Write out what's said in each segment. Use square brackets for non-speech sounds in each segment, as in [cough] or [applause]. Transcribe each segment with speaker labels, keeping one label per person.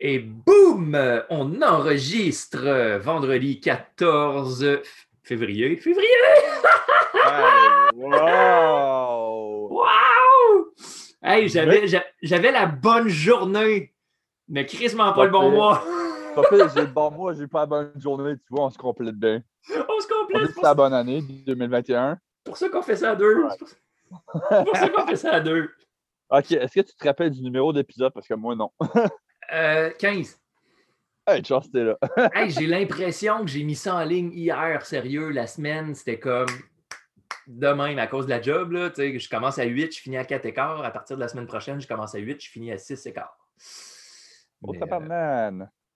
Speaker 1: Et boum, on enregistre vendredi 14 février. Février!
Speaker 2: Hey, wow!
Speaker 1: Wow! Hey, j'avais, j'a- j'avais la bonne journée, mais crissement pas le bon mois. [laughs]
Speaker 2: J'ai le bon mois, j'ai pas la bonne journée, tu vois, on se complète bien.
Speaker 1: On se complète. C'est
Speaker 2: la bonne année 2021.
Speaker 1: pour ça qu'on fait ça à deux.
Speaker 2: Ouais.
Speaker 1: C'est pour ça qu'on fait ça à deux. [laughs]
Speaker 2: Ok, est-ce que tu te rappelles du numéro d'épisode? Parce que moi, non. [laughs]
Speaker 1: Euh, 15.
Speaker 2: Hey, Charles, t'es là. [laughs]
Speaker 1: Hey, j'ai l'impression que j'ai mis ça en ligne hier, sérieux. La semaine, c'était comme demain, mais à cause de la job. Là, je commence à 8, je finis à 4 écarts. À partir de la semaine prochaine, je commence à 8, je finis à 6 écarts.
Speaker 2: Oh,
Speaker 1: Mais, euh,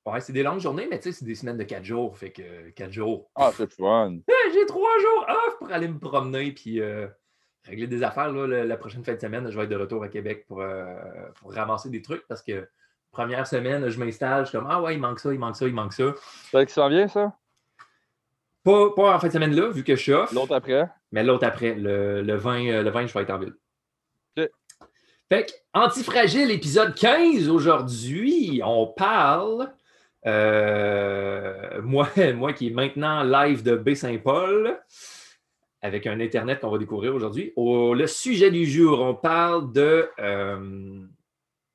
Speaker 1: ouais, c'est des longues journées, mais tu sais, c'est des semaines de 4 jours. Fait que 4 jours.
Speaker 2: Ah, c'est fun. [laughs]
Speaker 1: J'ai 3 jours off pour aller me promener puis euh, régler des affaires. Là, la, la prochaine fin de semaine, je vais être de retour à Québec pour, euh, pour ramasser des trucs parce que première semaine, je m'installe, je suis comme Ah ouais, il manque ça, il manque ça, il manque ça.
Speaker 2: Ça s'en vient, ça?
Speaker 1: Pas, pas en fin de semaine là, vu que je suis off.
Speaker 2: L'autre après?
Speaker 1: Mais l'autre après, le, le 20, euh, le 20, je vais être en ville.
Speaker 2: Ok.
Speaker 1: Fait que, Antifragile, épisode 15, aujourd'hui, on parle, euh, moi, [laughs] moi qui est maintenant live de Baie-Saint-Paul, avec un Internet qu'on va découvrir aujourd'hui. Au- le sujet du jour, on parle de... euh,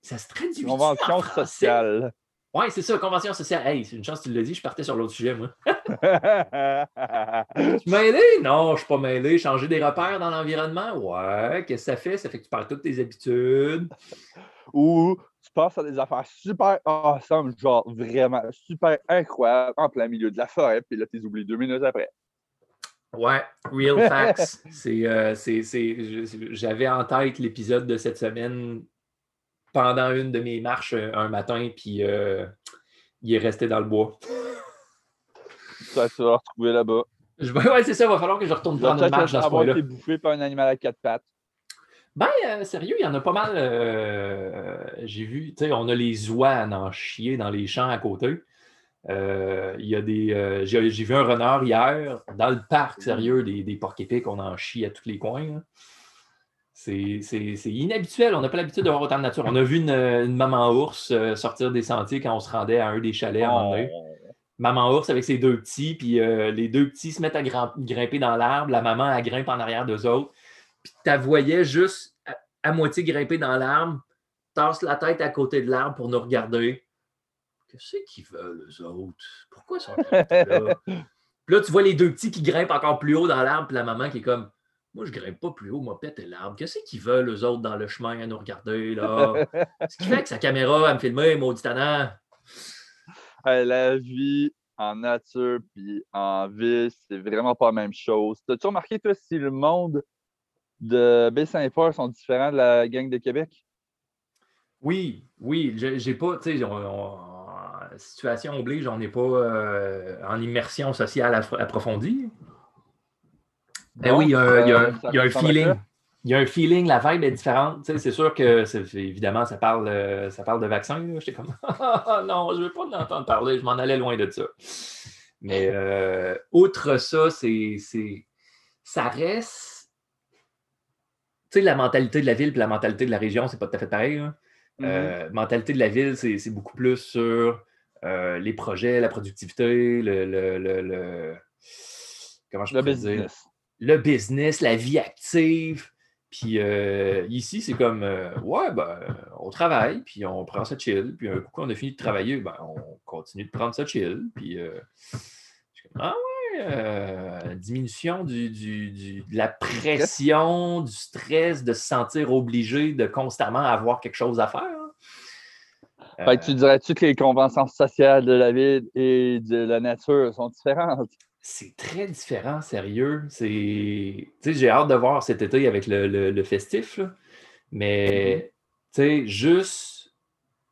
Speaker 1: ça se traduit
Speaker 2: Convention sociale.
Speaker 1: Oui, c'est ça, convention sociale. Hey, c'est une chance que tu l'as dit, je partais sur l'autre sujet, moi. [laughs] Tu [laughs] mêlé? Non, je ne suis pas mêlé. Changer des repères dans l'environnement? Ouais. Qu'est-ce que ça fait? Ça fait que tu perds toutes tes habitudes.
Speaker 2: Ou tu passes à des affaires super awesome, genre vraiment super incroyables en plein milieu de la forêt, puis là, tu les oublies deux minutes après.
Speaker 1: Ouais, real facts. [laughs] C'est, euh, c'est- c'est- je- J'avais en tête l'épisode de cette semaine pendant une de mes marches euh, un matin, puis euh, il est resté dans le bois. [laughs]
Speaker 2: Ça, tu vas le retrouver là-bas.
Speaker 1: Je ouais, c'est ça, il va falloir que je retourne prendre une marche dans ce coin-là.
Speaker 2: été bouffé par un animal à quatre pattes.
Speaker 1: Ben, euh, sérieux, il y en a pas mal. euh, J'ai vu, tu sais, on a les oies à en chier dans les champs à côté. Euh, Il y a des. J'ai vu un renard hier dans le parc, sérieux, des, des porcs épics, on en chie à tous les coins. C'est c'est- c'est inhabituel, on n'a pas l'habitude de voir autant de nature. On a vu une, une maman ours euh, sortir des sentiers quand on se rendait à un des chalets à un moment donné.
Speaker 2: Oh.
Speaker 1: Maman ours avec ses deux petits, puis euh, les deux petits se mettent à grim- grimper dans l'arbre, la maman, elle grimpe en arrière d'eux autres. Puis tu la voyais juste à, à moitié grimper dans l'arbre, tasse la tête à côté de l'arbre pour nous regarder. Qu'est-ce qu'ils veulent, eux autres? Pourquoi ils sont grimpés là? [laughs] Puis là, tu vois les deux petits qui grimpent encore plus haut dans l'arbre, puis la maman qui est comme Moi, je grimpe pas plus haut, moi, pète l'arbre. Qu'est-ce qu'ils veulent, eux autres, dans le chemin à nous regarder, là? [laughs] Ce qui fait que sa caméra à me filmer, maudit tannant.
Speaker 2: La vie en nature puis en ville, c'est vraiment pas la même chose. T'as-tu remarqué, toi, si le monde de Baie-Saint-Paul sont différents de la gang de Québec?
Speaker 1: Oui, oui, j'ai pas, tu sais, on- on- situation oblige, on n'est pas euh, en immersion sociale appro- approfondie. Ben oui, il y a, un- il y a un-
Speaker 2: ça
Speaker 1: il y a un
Speaker 2: ressemble à
Speaker 1: feeling. Il y a un feeling, la vibe est différente. C'est sûr que, évidemment, ça parle, euh, ça parle de vaccin. J'étais comme, [laughs] Ah, non, je ne veux pas en entendre parler, je m'en allais loin de ça. Mais euh, outre ça, c'est, ça reste. Tu sais, la mentalité de la ville et la mentalité de la région, c'est pas tout à fait pareil. là.
Speaker 2: Mhm.
Speaker 1: Euh, mentalité de la ville, c'est beaucoup plus sur les projets, la productivité, le, le- le- le- comment je
Speaker 2: Le
Speaker 1: pourrais dire? Le business, la vie active. Puis euh, ici, c'est comme euh, ouais, ben, on travaille, puis on prend ça chill, puis un coup qu'on a fini de travailler, ben, on continue de prendre ça chill. Puis euh, ah ouais, euh, diminution du, du- de la pression, du stress, de se sentir obligé de constamment avoir quelque chose à faire. hein.
Speaker 2: Tu dirais-tu que les conventions sociales de la ville et de la nature sont différentes?
Speaker 1: C'est très différent, sérieux. C'est, tu sais, j'ai hâte de voir cet été avec le, le- le festif, là. mais tu sais, juste,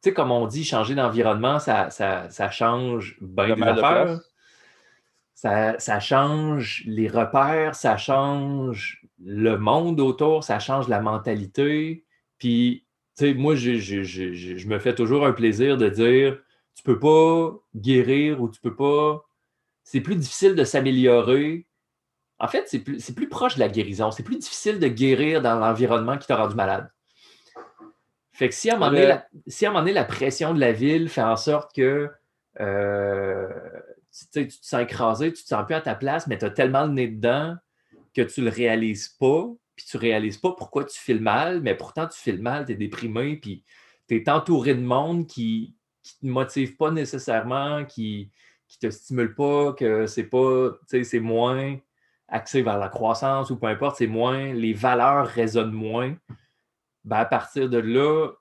Speaker 1: tu sais, comme on dit, changer d'environnement, ça, ça, ça change bien des affaires. Ça, ça change les repères, ça change le monde autour, ça change la mentalité. Puis, tu sais, moi, je- je- je me fais toujours un plaisir de dire tu peux pas guérir ou tu peux pas. C'est plus difficile de s'améliorer. En fait, c'est plus, proche de la guérison. C'est plus difficile de guérir dans l'environnement qui t'a rendu malade. Fait que si à un moment donné, la, si à un moment donné, la pression de la ville fait en sorte que euh, tu, tu te sens écrasé, tu te sens plus à ta place, mais tu as tellement le nez dedans que tu le réalises pas, puis tu réalises pas pourquoi tu files mal, mais pourtant tu files mal, tu es déprimé, puis tu es entouré de monde qui ne te motive pas nécessairement, qui ne te stimule pas, que c'est pas, c'est moins axé vers la croissance ou peu importe, c'est moins, les valeurs résonnent moins ben, à partir de là,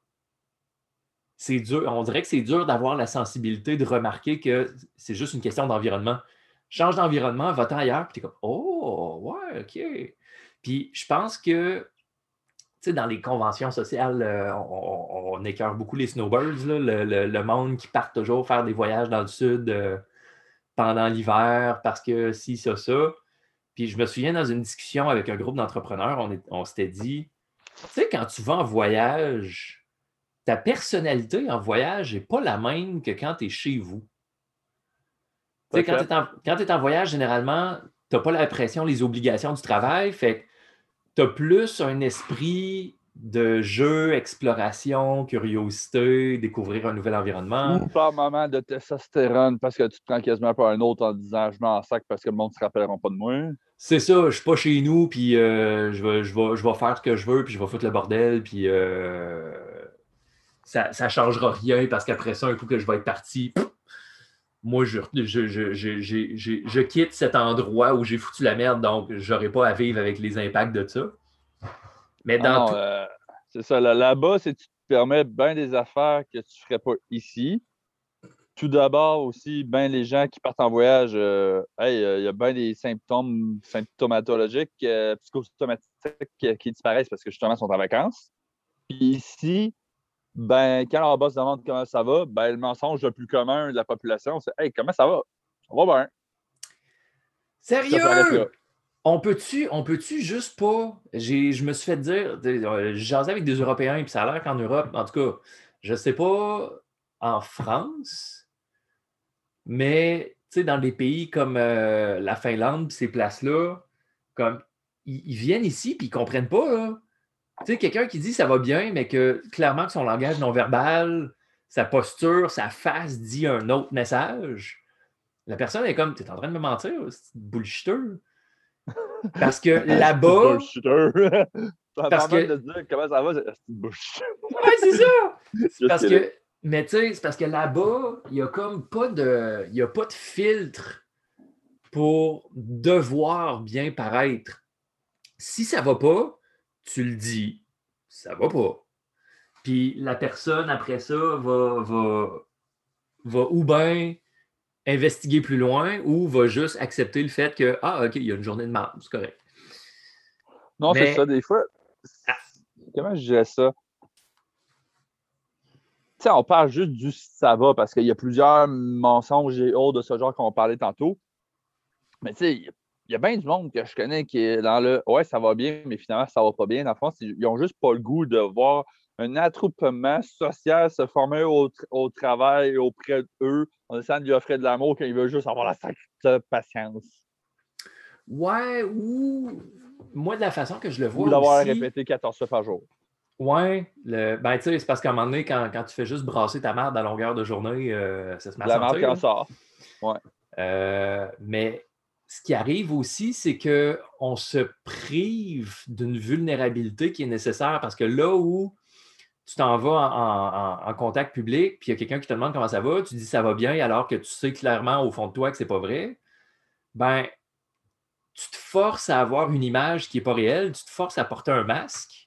Speaker 1: c'est dur. On dirait que c'est dur d'avoir la sensibilité de remarquer que c'est juste une question d'environnement. Change d'environnement, va-t'en ailleurs, puis tu es comme Oh, ouais, OK. Puis je pense que dans les conventions sociales, euh, on, on, écœure beaucoup les snowbirds, le, monde qui part toujours faire des voyages dans le sud euh, pendant l'hiver parce que si, ça, ça. Puis je me souviens dans une discussion avec un groupe d'entrepreneurs, on, on s'était dit tu sais, quand tu vas en voyage, ta personnalité en voyage n'est pas la même que quand tu es chez vous. Tu sais, quand tu es, en voyage, généralement, tu n'as pas la pression, les obligations du travail. Fait que tu as plus un esprit de jeu, exploration, curiosité, découvrir un nouvel environnement.
Speaker 2: Ou par moment de testostérone parce que tu te prends quasiment par un autre en disant je m'en sac parce que le monde ne se rappellera pas de moi.
Speaker 1: C'est ça, je suis pas chez nous, puis euh, je, vais, je, vais, je vais faire ce que je veux, puis je vais foutre le bordel, puis euh, ça ne changera rien parce qu'après ça, un coup que je vais être parti, moi, je, je, je, quitte cet endroit où j'ai foutu la merde, donc j'aurai pas à vivre avec les impacts de ça.
Speaker 2: Mais dans ah euh, c'est ça, là-bas, c'est tu te permets bien des affaires que tu ne ferais pas ici tout d'abord aussi, ben les gens qui partent en voyage, euh, euh, il y a bien des symptômes symptomatologiques, euh, psychosomatiques qui, disparaissent parce que justement, ils sont en vacances. Puis ici, ben, quand leur boss demande comment ça va, ben, le mensonge le plus commun de la population, c'est Hey, comment ça va? Ça va bien.
Speaker 1: Sérieux? On peut-tu, on peut-tu juste pas. Je me suis fait dire, j'ai avec des Européens, puis ça a l'air qu'en Europe, en tout cas, je sais pas, en France, mais dans des pays comme euh, la Finlande, ces places-là, comme ils, viennent ici puis ils ne comprennent pas. Sais, quelqu'un qui dit ça va bien, mais que clairement que son langage non verbal, sa posture, sa face dit un autre message. La personne est comme, tu es en train de me mentir, c'est bullshiteux. Parce que [laughs] là-bas. [laughs]
Speaker 2: parce que... de dire comment ça va, c'est bullshit.
Speaker 1: Oui, c'est ça. [laughs] parce que mais tu sais, c'est parce que là-bas, il n'y a comme pas de. Il a pas de filtre pour devoir bien paraître. Si ça ne va pas, tu le dis. Ça va pas. Puis la personne, après ça, va, va, va ou bien investiguer plus loin ou va juste accepter le fait que, ah, OK, il y a une journée de merde, c'est correct.
Speaker 2: Non, c'est ça, des fois. Ah. Comment je dirais ça? on parle juste du ça va parce qu'il y a plusieurs mensonges et autres de ce genre qu'on parlait tantôt. Mais tu sais, il y a bien du monde que je connais qui est dans le Ouais, ça va bien, mais finalement, ça va pas bien. Dans le fond, ils n'ont juste pas le goût de voir un attroupement social se former au, travail auprès d'eux en essayant de lui offrir de l'amour quand il veut juste avoir la sacrée patience.
Speaker 1: Ouais, ou moi, de la façon que je le vois.
Speaker 2: Ou d'avoir répété 14 fois par jour.
Speaker 1: Ouais, le... ben tu sais, c'est parce qu'à un moment donné, quand, tu fais juste brasser ta merde à longueur de journée, euh, ça se met
Speaker 2: La merde qui en sort. Ouais.
Speaker 1: Euh, mais ce qui arrive aussi, c'est qu'on se prive d'une vulnérabilité qui est nécessaire parce que là où tu t'en vas en, contact public, puis il y a quelqu'un qui te demande comment ça va, tu dis ça va bien alors que tu sais clairement au fond de toi que c'est pas vrai, ben tu te forces à avoir une image qui n'est pas réelle, tu te forces à porter un masque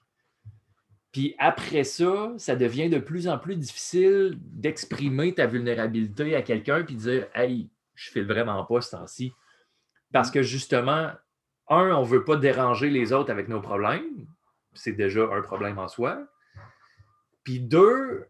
Speaker 1: puis après ça, ça devient de plus en plus difficile d'exprimer ta vulnérabilité à quelqu'un puis dire Hey, je file vraiment pas ce temps-ci. Parce que justement, un, on ne veut pas déranger les autres avec nos problèmes. C'est déjà un problème en soi. Puis deux,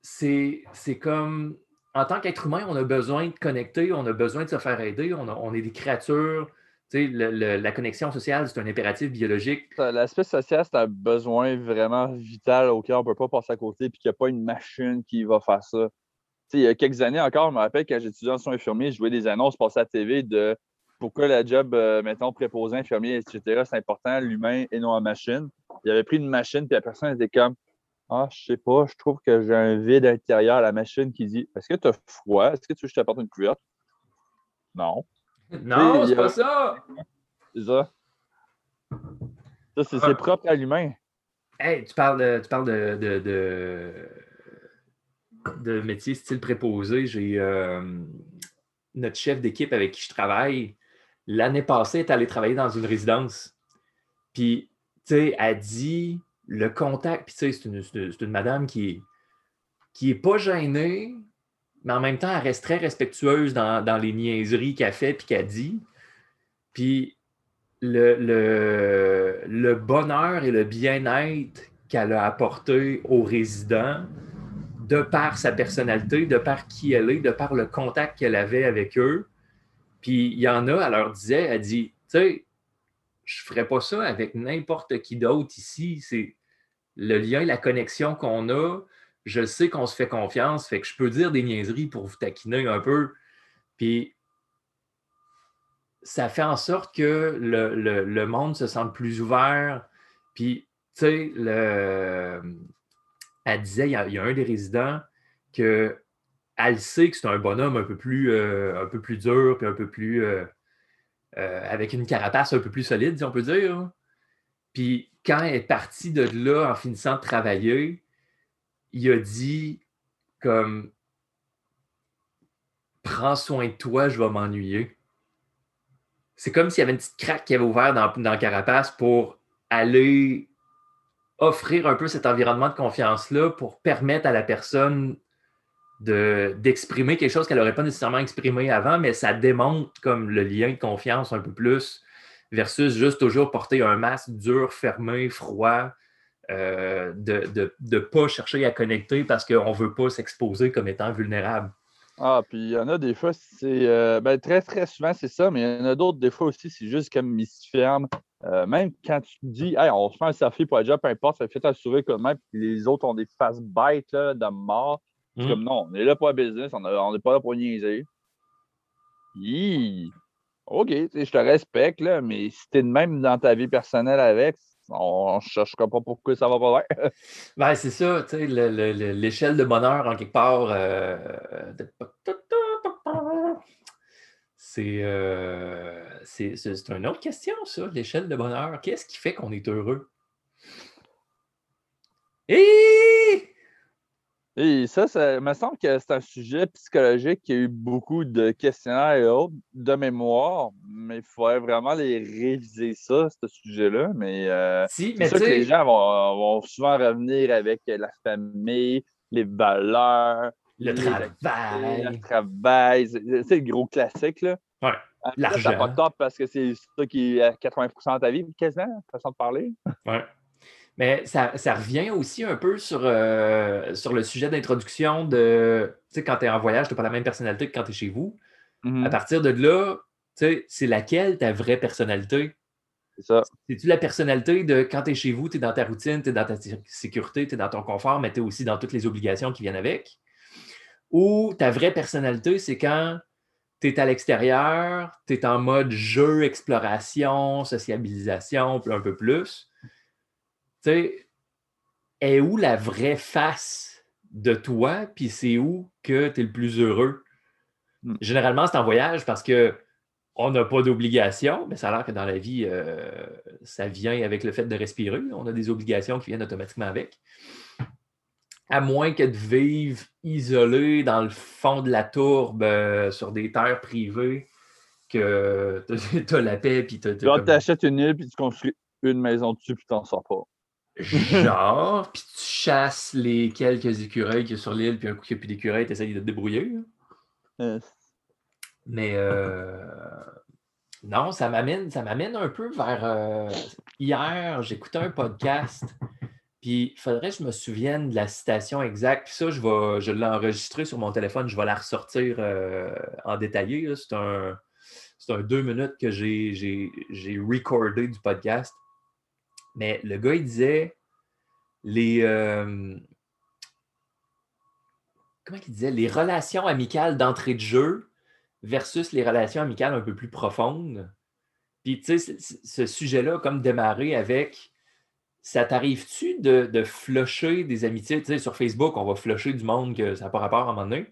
Speaker 1: c'est comme en tant qu'être humain, on a besoin de connecter, on a besoin de se faire aider, on, est des créatures la connexion sociale, c'est un impératif biologique.
Speaker 2: L'aspect social, c'est un besoin vraiment vital auquel on ne peut pas passer à côté, puis qu'il n'y a pas une machine qui va faire ça. il y a quelques années encore, je me rappelle quand j'étudiais en soins infirmiers, je jouais des annonces passer à la TV de pourquoi la job, euh, mettons, préposé, infirmier, etc., c'est important, l'humain et non la machine. Il avait pris une machine, puis la personne était comme Ah, je sais pas, je trouve que j'ai un vide intérieur à la machine qui dit Est-ce que tu as froid? Est-ce que tu veux que je t'apporte une couverte? Non. [laughs]
Speaker 1: Non, c'est
Speaker 2: a-
Speaker 1: pas ça!
Speaker 2: C'est ça. Ça, c'est
Speaker 1: Ah.
Speaker 2: c'est propre à l'humain.
Speaker 1: Hey, tu parles de, tu parles de, de, de, de métier style préposé. J'ai euh, notre chef d'équipe avec qui je travaille, l'année passée, est allé travailler dans une résidence. Puis, tu sais, elle dit le contact. Puis, tu sais, c'est une, madame qui est, qui pas gênée, mais en même temps, elle reste très respectueuse dans, les niaiseries qu'elle fait puis qu'elle dit. Puis, le, le, le bonheur et le bien-être qu'elle a apporté aux résidents, de par sa personnalité, de par qui elle est, de par le contact qu'elle avait avec eux. Puis il y en a, elle leur disait, elle dit, tu sais, je ne ferais pas ça avec n'importe qui d'autre ici. C'est le lien, la connexion qu'on a. Je sais qu'on se fait confiance, fait que je peux dire des niaiseries pour vous taquiner un peu. Puis ça fait en sorte que le, le- monde se sente plus ouvert. Puis, tu sais, le... elle disait, il y, a, il y a un des résidents que elle sait que c'est un bonhomme un peu plus, euh, un peu plus dur, puis un peu plus. euh, euh, avec une carapace un peu plus solide, si on peut dire. Puis, quand elle est partie de là en finissant de travailler, il a dit comme Prends soin de toi, je vais m'ennuyer c'est comme s'il y avait une petite craque qui avait ouvert dans, dans la carapace pour aller offrir un peu cet environnement de confiance-là pour permettre à la personne de- d'exprimer quelque chose qu'elle n'aurait pas nécessairement exprimé avant, mais ça démontre comme le lien de confiance un peu plus versus juste toujours porter un masque dur, fermé, froid, euh, de ne pas chercher à connecter parce qu'on ne veut pas s'exposer comme étant vulnérable.
Speaker 2: Ah, puis il y en a des fois, c'est. euh, ben, très, très souvent, c'est ça, mais il y en a d'autres, des fois aussi, c'est juste comme ferment. Euh, même quand tu dis, hey, on se fait un selfie pour un job, peu importe, ça fait ta souris comme même, puis les autres ont des faces bêtes là, de mort. C'est
Speaker 1: Mm.
Speaker 2: comme non, on est là pour un business, on n'est pas là pour niaiser. Hi! OK, je te respecte, là, mais si t'es de même dans ta vie personnelle avec, on ne cherchera pas pourquoi ça va pas bien. [laughs]
Speaker 1: Ben, c'est ça, l'échelle de bonheur en quelque part. euh, C'est euh, une autre question, ça, l'échelle de bonheur. Qu'est-ce qui fait qu'on est heureux? Et
Speaker 2: Et ça, ça me semble que c'est un sujet psychologique qui a eu beaucoup de questionnaires et autres de mémoire, mais il faudrait vraiment les réviser ça, ce sujet-là. Mais euh,
Speaker 1: si,
Speaker 2: c'est sûr que les gens vont, vont souvent revenir avec la famille, les valeurs,
Speaker 1: le
Speaker 2: les
Speaker 1: travail,
Speaker 2: le travail. C'est le gros classique. Là.
Speaker 1: Ouais,
Speaker 2: T'as
Speaker 1: l'argent.
Speaker 2: pas top parce que c'est ça qui est à 80 de ta vie, quasiment, façon de parler.
Speaker 1: Ouais. Mais ça, ça revient aussi un peu sur, euh, sur le sujet d'introduction de, tu sais, quand tu es en voyage, tu n'as pas la même personnalité que quand tu es chez vous.
Speaker 2: Mhm.
Speaker 1: À partir de là, tu sais, c'est laquelle ta vraie personnalité?
Speaker 2: C'est ça.
Speaker 1: C'est-tu la personnalité de quand tu es chez vous, tu es dans ta routine, tu es dans ta sé- sécurité, tu es dans ton confort, mais tu es aussi dans toutes les obligations qui viennent avec? Ou ta vraie personnalité, c'est quand tu es à l'extérieur, tu es en mode jeu, exploration, sociabilisation, un peu plus. Tu sais, est où la vraie face de toi, puis c'est où que tu es le plus heureux?
Speaker 2: Mm.
Speaker 1: Généralement, c'est en voyage parce que on n'a pas d'obligation, mais ça a l'air que dans la vie, euh, ça vient avec le fait de respirer. On a des obligations qui viennent automatiquement avec. À moins que de vivre isolé dans le fond de la tourbe euh, sur des terres privées, que tu as [laughs] la paix, puis tu
Speaker 2: Là, tu achètes une île puis tu construis une maison dessus puis tu t'en sors pas.
Speaker 1: Genre, puis tu chasses les quelques écureuils qu'il y a sur l'île, puis un coup qu'il n'y a plus d'écureuils, tu essayes de te débrouiller.
Speaker 2: Euh,
Speaker 1: Mais euh, non, ça m'amène, ça m'amène un peu vers. euh, hier, j'écoutais un podcast, puis il faudrait que je me souvienne de la citation exacte. Puis ça, je vais, je l'ai enregistré sur mon téléphone, je vais la ressortir euh, en détaillé. C'est un, c'est un deux minutes que j'ai, j'ai, j'ai recordé du podcast. Mais le gars, il disait les. euh, comment il disait Les relations amicales d'entrée de jeu versus les relations amicales un peu plus profondes. Puis, tu sais, ce sujet-là, comme démarré avec ça t'arrive-tu de, de flusher des amitiés? Tu sais, sur Facebook, on va flusher du monde que ça n'a pas rapport à un moment donné.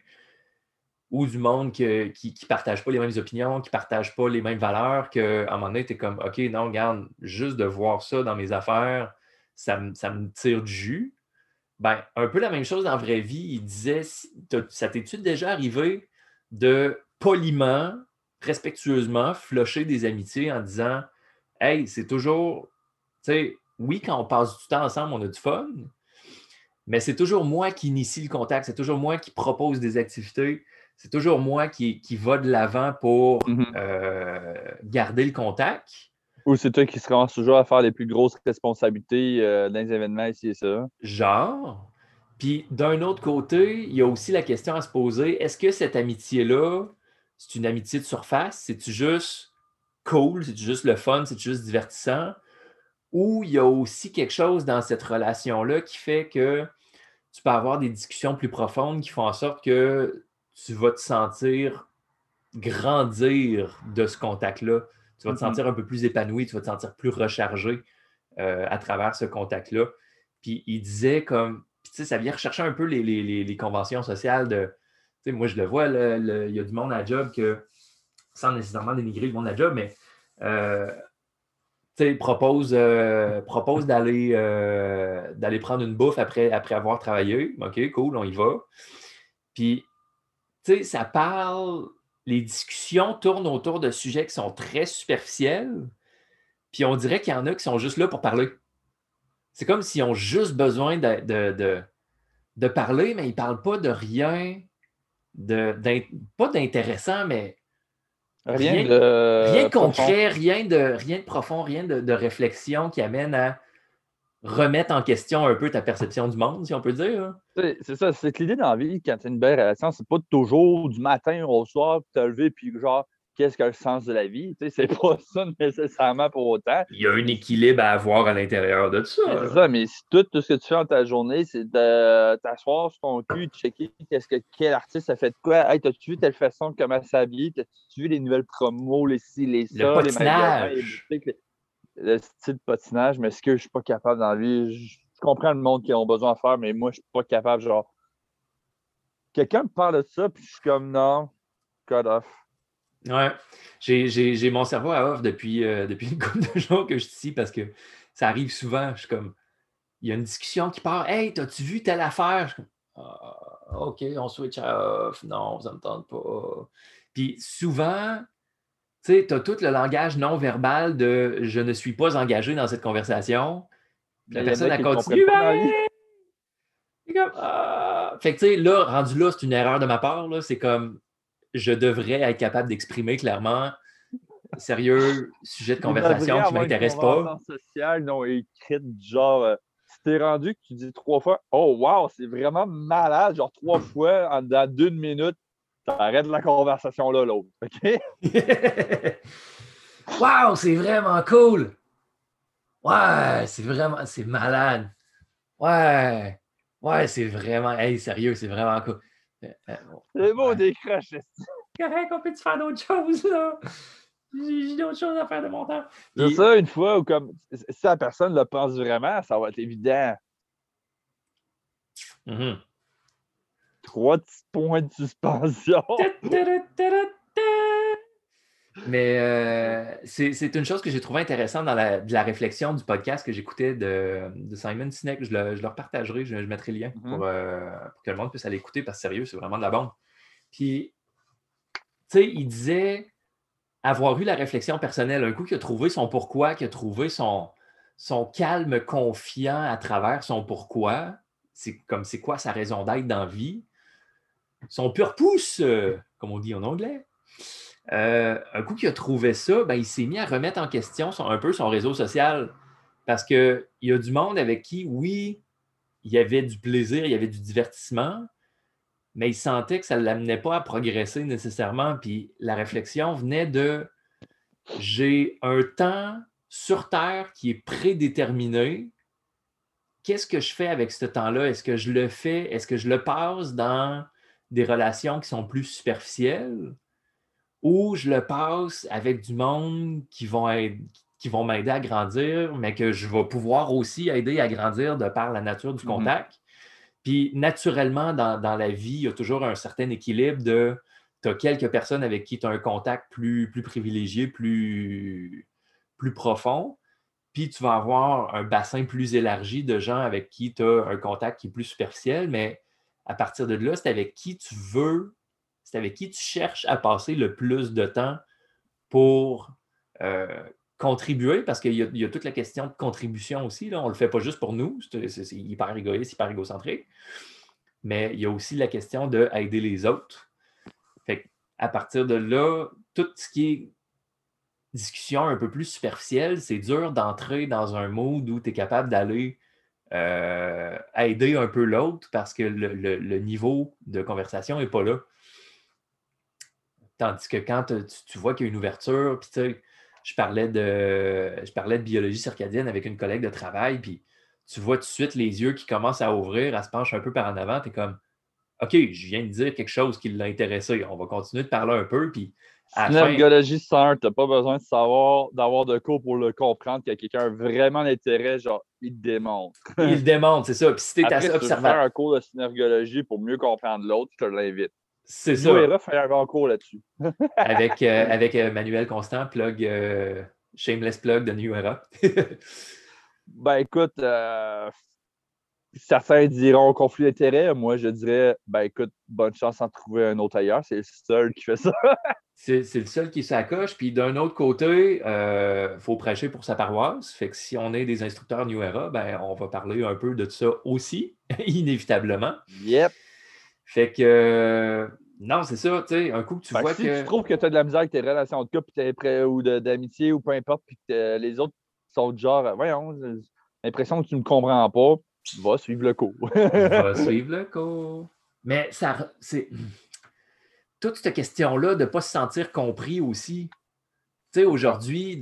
Speaker 1: Ou du monde qui ne partage pas les mêmes opinions, qui ne partage pas les mêmes valeurs, qu'à un moment donné, tu es comme OK, non, regarde, juste de voir ça dans mes affaires, ça, me tire du jus. Ben, un peu la même chose dans la vraie vie. Il disait Ça t'est-tu déjà arrivé de poliment, respectueusement, flusher des amitiés en disant Hey, c'est toujours, tu sais, oui, quand on passe du temps ensemble, on a du fun, mais c'est toujours moi qui initie le contact, c'est toujours moi qui propose des activités, c'est toujours moi qui, qui va de l'avant pour mm-hmm. euh, garder le contact.
Speaker 2: Ou c'est toi qui se commence toujours à faire les plus grosses responsabilités euh, dans les événements ici et ça?
Speaker 1: Genre. Puis d'un autre côté, il y a aussi la question à se poser est-ce que cette amitié-là, c'est une amitié de surface? C'est-tu juste cool? C'est-tu juste le fun? C'est-tu juste divertissant? Ou il y a aussi quelque chose dans cette relation-là qui fait que tu peux avoir des discussions plus profondes qui font en sorte que tu vas te sentir grandir de ce contact-là. Tu vas te mm-hmm. sentir un peu plus épanoui, tu vas te sentir plus rechargé euh, à travers ce contact-là. Puis il disait comme, tu sais, ça vient rechercher un peu les, conventions sociales de, tu sais, moi je le vois, il y a du monde à job que, sans nécessairement dénigrer le monde à job, mais euh, propose, euh, propose d'aller, euh, d'aller prendre une bouffe après, après avoir travaillé. OK, cool, on y va. Puis, tu sais, ça parle, les discussions tournent autour de sujets qui sont très superficiels. Puis on dirait qu'il y en a qui sont juste là pour parler. C'est comme s'ils ont juste besoin de, de, de, parler, mais ils ne parlent pas de rien, de, pas d'intéressant, mais Rien, de, concret, rien de, rien de profond, rien de, réflexion qui amène à remettre en question un peu ta perception du monde, si on peut dire.
Speaker 2: C'est ça, c'est que l'idée dans la vie, quand tu as une belle relation, c'est pas toujours du matin au soir, te lever, puis genre, qu'est-ce que le sens de la vie. Tu sais, c'est [laughs] pas ça nécessairement pour autant.
Speaker 1: Il y a un équilibre à avoir à l'intérieur de ça.
Speaker 2: C'est ça, mais si tout, ce que tu fais dans ta journée, c'est de t'asseoir sur ton cul, de checker qu'est-ce que quel artiste a fait de quoi. Hey, t'as-tu vu telle façon comment s'habiller? T'as-tu vu les nouvelles promos, les ci, les ça,
Speaker 1: le.
Speaker 2: Le style de patinage, mais est-ce que je suis pas capable dans la vie? Je, comprends le monde qui ont besoin de faire, mais moi, je suis pas capable, genre. Quelqu'un me parle de ça, puis je suis comme non, cut off.
Speaker 1: Ouais. J'ai mon cerveau à off depuis, euh, depuis une couple de jours que je suis ici parce que ça arrive souvent. Je suis comme, il y a une discussion qui part. Hey, t'as-tu vu telle affaire? Je suis comme, ah, OK, on switch à off. Non, ça me tente pas. Puis souvent, tu sais, tu as tout le langage non verbal de je ne suis pas engagé dans cette conversation. La personne a continué. Ah. Fait que, tu sais, là, rendu là, c'est une erreur de ma part. C'est comme, je devrais être capable d'exprimer clairement sérieux sujet de conversation qui ne m'intéresse pas.
Speaker 2: social non écrite genre euh, si t'es rendu que tu dis trois fois Oh wow, c'est vraiment malade, genre trois fois en dans deux minutes, t'arrêtes la conversation là, l'autre. OK? [laughs]
Speaker 1: wow, c'est vraiment cool! Ouais, c'est vraiment c'est malade. Ouais, ouais, c'est vraiment. Hey, sérieux, c'est vraiment cool.
Speaker 2: Euh, euh, c'est beau décrocher.
Speaker 1: Correct, on peut faire d'autres choses, là? J'ai d'autres choses à faire de mon temps.
Speaker 2: C'est ça, une fois où, comme, si la personne le pense vraiment, ça va être évident.
Speaker 1: Mm-hmm.
Speaker 2: Trois petits points de suspension. [laughs]
Speaker 1: Mais euh, c'est une chose que j'ai trouvé intéressante dans la, réflexion du podcast que j'écoutais de, Simon Sinek. Je le, je partagerai, je, mettrai le lien mm-hmm. euh, pour, que le monde puisse aller écouter parce que sérieux, c'est vraiment de la bombe. Puis, tu sais, il disait avoir eu la réflexion personnelle, un coup qui a trouvé son pourquoi, qui a trouvé son, son calme confiant à travers son pourquoi. C'est comme c'est quoi sa raison d'être dans la vie? Son pur pouce, euh, comme on dit en anglais. Euh, un coup qu'il a trouvé ça, ben, il s'est mis à remettre en question un peu son réseau social. Parce qu'il y a du monde avec qui, oui, il y avait du plaisir, il y avait du divertissement, mais il sentait que ça ne l'amenait pas à progresser nécessairement. Puis la réflexion venait de j'ai un temps sur Terre qui est prédéterminé. Qu'est-ce que je fais avec ce temps-là? Est-ce que je le fais? Est-ce que je le passe dans des relations qui sont plus superficielles? ou je le passe avec du monde qui vont être qui vont m'aider à grandir, mais que je vais pouvoir aussi aider à grandir de par la nature du
Speaker 2: Mhm.
Speaker 1: contact. Puis naturellement, dans, dans la vie, il y a toujours un certain équilibre de tu as quelques personnes avec qui tu as un contact plus, plus privilégié, plus, plus profond. Puis tu vas avoir un bassin plus élargi de gens avec qui tu as un contact qui est plus superficiel, mais à partir de là, c'est avec qui tu veux, c'est avec qui tu cherches à passer le plus de temps pour euh, contribuer, parce qu'il y, a- toute la question de contribution aussi. On ne le fait pas juste pour nous, c'est hyper égoïste, hyper égocentrique, mais il y a aussi la question d'aider les autres. Fait à partir de là, tout ce qui est discussion un peu plus superficielle, c'est dur d'entrer dans un mood où tu es capable d'aller euh, aider un peu l'autre parce que le, niveau de conversation n'est pas là. Tandis que quand tu, vois qu'il y a une ouverture, puis tu sais, je parlais de je parlais de biologie circadienne avec une collègue de travail, puis tu vois tout de suite les yeux qui commencent à ouvrir, à se pencher un peu par en avant, tu es comme OK, je viens de dire quelque chose qui l'a intéressé. On va continuer de parler un peu, puis
Speaker 2: Synergologie 101, tu n'as pas besoin de savoir, d'avoir de cours pour le comprendre qu'il y a quelqu'un vraiment d'intérêt, genre, il te démontre.
Speaker 1: il le démontre, c'est ça. Puis si tu es assez
Speaker 2: si faire
Speaker 1: observateur,
Speaker 2: un cours de synergologie pour mieux comprendre l'autre, je te l'invite.
Speaker 1: c'est ça.
Speaker 2: Era fait un cours là-dessus. [laughs]
Speaker 1: avec, euh, avec euh, Manuel Constant, plug, euh, shameless plug de New Era. [laughs]
Speaker 2: Ben écoute, euh, certains diront conflit d'intérêt. Moi, je dirais, ben écoute, bonne chance d'en trouver un autre ailleurs. C'est le seul qui fait ça. [laughs]
Speaker 1: c'est c'est le seul qui s'accroche. Puis d'un autre côté, il faut prêcher pour sa paroisse. Fait que si on est des instructeurs New Era, ben, on va parler un peu de ça aussi, [laughs] inévitablement.
Speaker 2: Yep.
Speaker 1: Fait que euh, non, c'est ça, tu sais, un coup que tu
Speaker 2: que
Speaker 1: vois
Speaker 2: si
Speaker 1: que.
Speaker 2: tu trouves que tu as de la misère avec tes relations de couple, puis t'es prêt- ou de- d'amitié ou peu importe, puis que euh, les autres sont du genre, euh, voyons, j'ai l'impression que tu ne me comprends pas, va suivre le cours.
Speaker 1: va [laughs] suivre le cours. Mais ça, c'est toute cette question-là de ne pas se sentir compris aussi. Tu sais, aujourd'hui,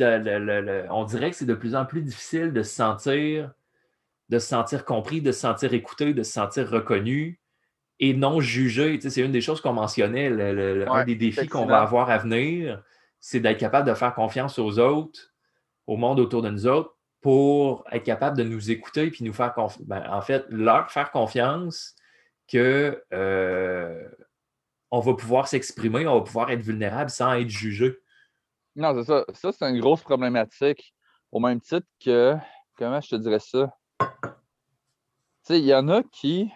Speaker 1: on dirait que c'est de plus en plus difficile de se sentir, de se sentir compris, de se sentir écouté, de se sentir reconnu et non jugé. Tu sais, c'est une des choses qu'on mentionnait. le- le- le- un des défis qu'on va avoir à venir, c'est d'être capable de faire confiance aux autres, au monde autour de nous autres, pour être capable de nous écouter puis nous faire confiance. en fait, leur faire confiance que euh, on va pouvoir s'exprimer, on va pouvoir être vulnérable sans être jugé.
Speaker 2: Non, c'est ça. Ça, c'est une grosse problématique. Au même titre que, comment je te dirais ça? Tu sais, il y en a qui,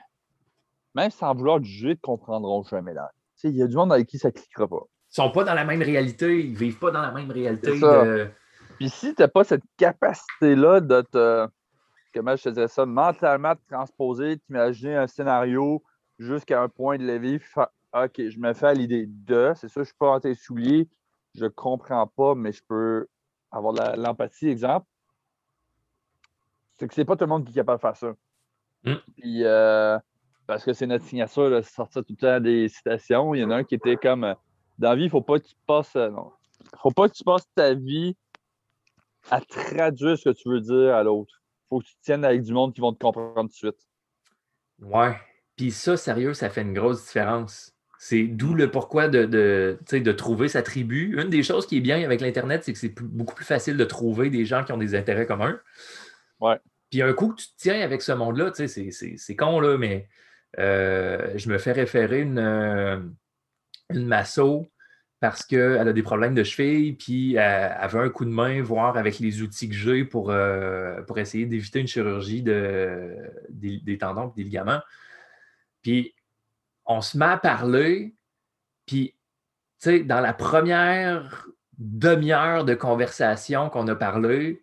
Speaker 2: même sans vouloir juger, ne comprendront jamais. Tu sais, il y a du monde avec qui ça ne cliquera pas.
Speaker 1: Ils sont pas dans la même réalité, ils vivent pas dans la même réalité.
Speaker 2: C'est ça.
Speaker 1: de-
Speaker 2: Puis si tu n'as pas cette capacité-là de te, comment je te dirais ça, mentalement te transposer, t'imaginer un scénario jusqu'à un point de faire, OK, je me fais à l'idée de, c'est ça, je suis pas dans tes souliers, je comprends pas, mais je peux avoir de l'empathie, exemple. C'est que c'est pas tout le monde qui est capable de faire ça.
Speaker 1: Mm.
Speaker 2: Puis, euh, parce que c'est notre signature de sortir tout le temps des citations. Il y en a un qui était comme dans la vie, il faut pas que tu passes. euh, non. Faut pas que tu passes ta vie à traduire ce que tu veux dire à l'autre. Faut que tu te tiennes avec du monde qui vont te comprendre tout de suite.
Speaker 1: Ouais. Puis ça, sérieux, ça fait une grosse différence. C'est d'où le pourquoi de, de, de trouver sa tribu. Une des choses qui est bien avec l'Internet, c'est que c'est beaucoup plus facile de trouver des gens qui ont des intérêts communs.
Speaker 2: Ouais.
Speaker 1: Puis un coup que tu te tiens avec ce monde-là, tu sais, c'est- c'est c'est con, là, mais euh, je me fais référer une, euh, une masso parce qu'elle a des problèmes de cheville, puis elle, elle veut un coup de main, voir avec les outils que j'ai pour, euh, pour essayer d'éviter une chirurgie de, des, tendons et des ligaments. Puis on se met à parler, puis tu sais, dans la première demi-heure de conversation qu'on a parlé,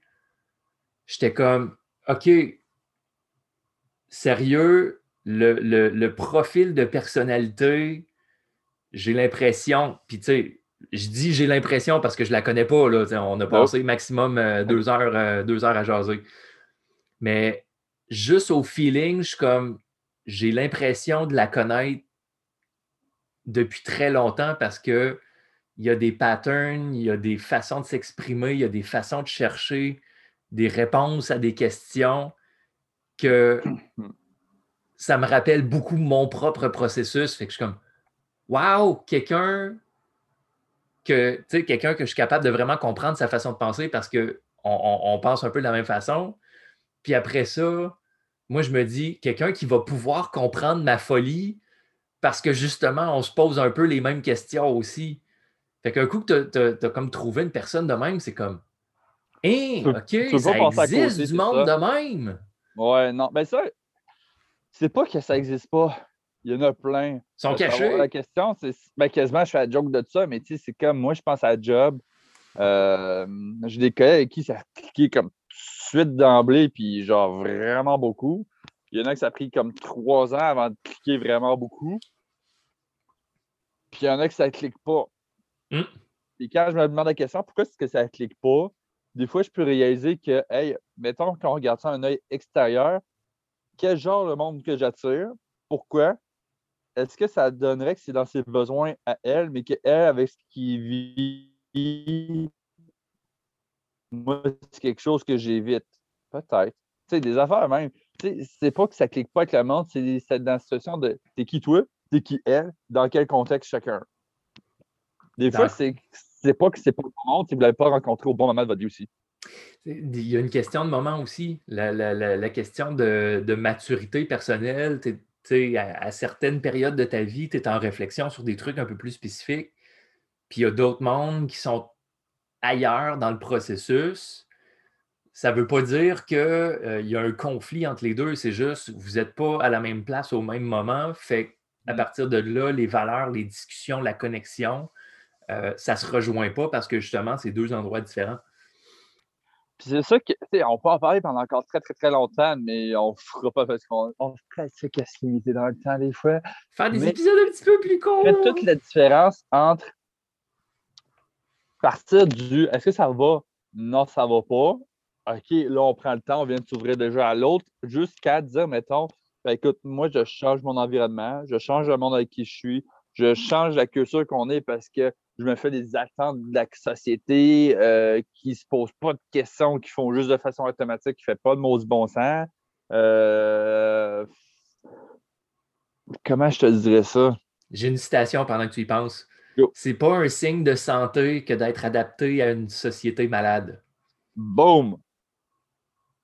Speaker 1: j'étais comme, OK, sérieux, le- le profil de personnalité, j'ai l'impression, puis tu sais, je dis j'ai l'impression parce que je la connais pas, là, on a passé maximum euh, deux, heures, euh, deux heures à jaser. Mais juste au feeling, je suis comme, j'ai l'impression de la connaître depuis très longtemps parce que il y a des patterns, il y a des façons de s'exprimer, il y a des façons de chercher des réponses à des questions que ça me rappelle beaucoup mon propre processus. Fait que je suis comme Wow, quelqu'un que tu sais, quelqu'un que je suis capable de vraiment comprendre sa façon de penser parce que on, pense un peu de la même façon. Puis après ça, moi, je me dis, quelqu'un qui va pouvoir comprendre ma folie parce que justement, on se pose un peu les mêmes questions aussi. Fait qu'un coup que tu as, comme trouvé une personne de même, c'est comme, hé, OK, ça existe du monde de même.
Speaker 2: Ouais, non, mais ça, c'est pas que ça existe pas. Il y en a plein. Ils
Speaker 1: sont cachés.
Speaker 2: La question, c'est ben, quasiment, je fais la joke de ça, mais tu sais, c'est comme moi, je pense à job. Euh, j'ai des collègues avec qui ça a cliqué comme suite d'emblée, puis genre vraiment beaucoup. Il y en a qui ça a pris comme trois ans avant de cliquer vraiment beaucoup. Puis il y en a qui ça ne clique pas.
Speaker 1: Hmm.
Speaker 2: Et quand je me demande la question, pourquoi est-ce que ça ne clique pas? Des fois, je peux réaliser que, hey, mettons qu'on regarde ça un œil extérieur, quel genre de monde que j'attire? Pourquoi? Est-ce que ça donnerait que c'est dans ses besoins à elle, mais qu'elle, avec ce qui vit, moi, c'est quelque chose que j'évite? Peut-être. Tu sais, des affaires même. Tu sais, c'est pas que ça clique pas avec le monde, c'est dans la situation de t'es qui toi, t'es qui elle, dans quel contexte chacun? Des fois, c'est pas que c'est pas le monde, si vous ne l'avez pas rencontré au bon moment de votre vie aussi.
Speaker 1: Il y a une question de moment aussi, la, question de, maturité personnelle. À, à, certaines périodes de ta vie, tu es en réflexion sur des trucs un peu plus spécifiques. Puis il y a d'autres mondes qui sont ailleurs dans le processus. Ça ne veut pas dire qu'il euh, y a un conflit entre les deux, c'est juste vous n'êtes pas à la même place au même moment. Fait à mm. partir de là, les valeurs, les discussions, la connexion, euh, ça ne se rejoint pas parce que justement, c'est deux endroits différents
Speaker 2: c'est ça que, on peut en parler pendant encore très, très, très longtemps, mais on ne fera pas parce qu'on on fait qu'à se limiter dans le temps des fois.
Speaker 1: Faire des épisodes un petit peu plus courts.
Speaker 2: Fait toute la différence entre partir du est-ce que ça va? Non, ça va pas. OK, là, on prend le temps, on vient de s'ouvrir déjà à l'autre, jusqu'à dire, mettons, ben, écoute, moi, je change mon environnement, je change le monde avec qui je suis, je change la culture qu'on est parce que je me fais des attentes de la société euh, qui ne se posent pas de questions, qui font juste de façon automatique, qui ne fait pas de mots du bon sens. Euh, comment je te dirais ça?
Speaker 1: J'ai une citation pendant que tu y penses. C'est pas un signe de santé que d'être adapté à une société malade.
Speaker 2: Boom!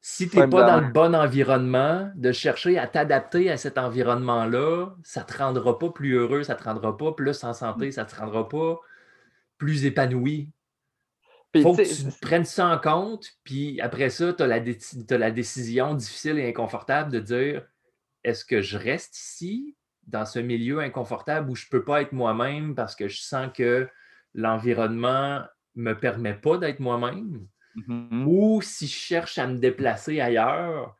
Speaker 1: Si tu n'es pas dans le bon environnement, de chercher à t'adapter à cet environnement-là, ça ne te rendra pas plus heureux, ça ne te rendra pas plus en santé, ça ne te rendra pas plus épanoui. Il faut que tu prennes ça en compte, puis après ça, tu as, la décision difficile et inconfortable de dire est-ce que je reste ici, dans ce milieu inconfortable où je ne peux pas être moi-même parce que je sens que l'environnement ne me permet pas d'être moi-même, mm-hmm. ou si je cherche à me déplacer ailleurs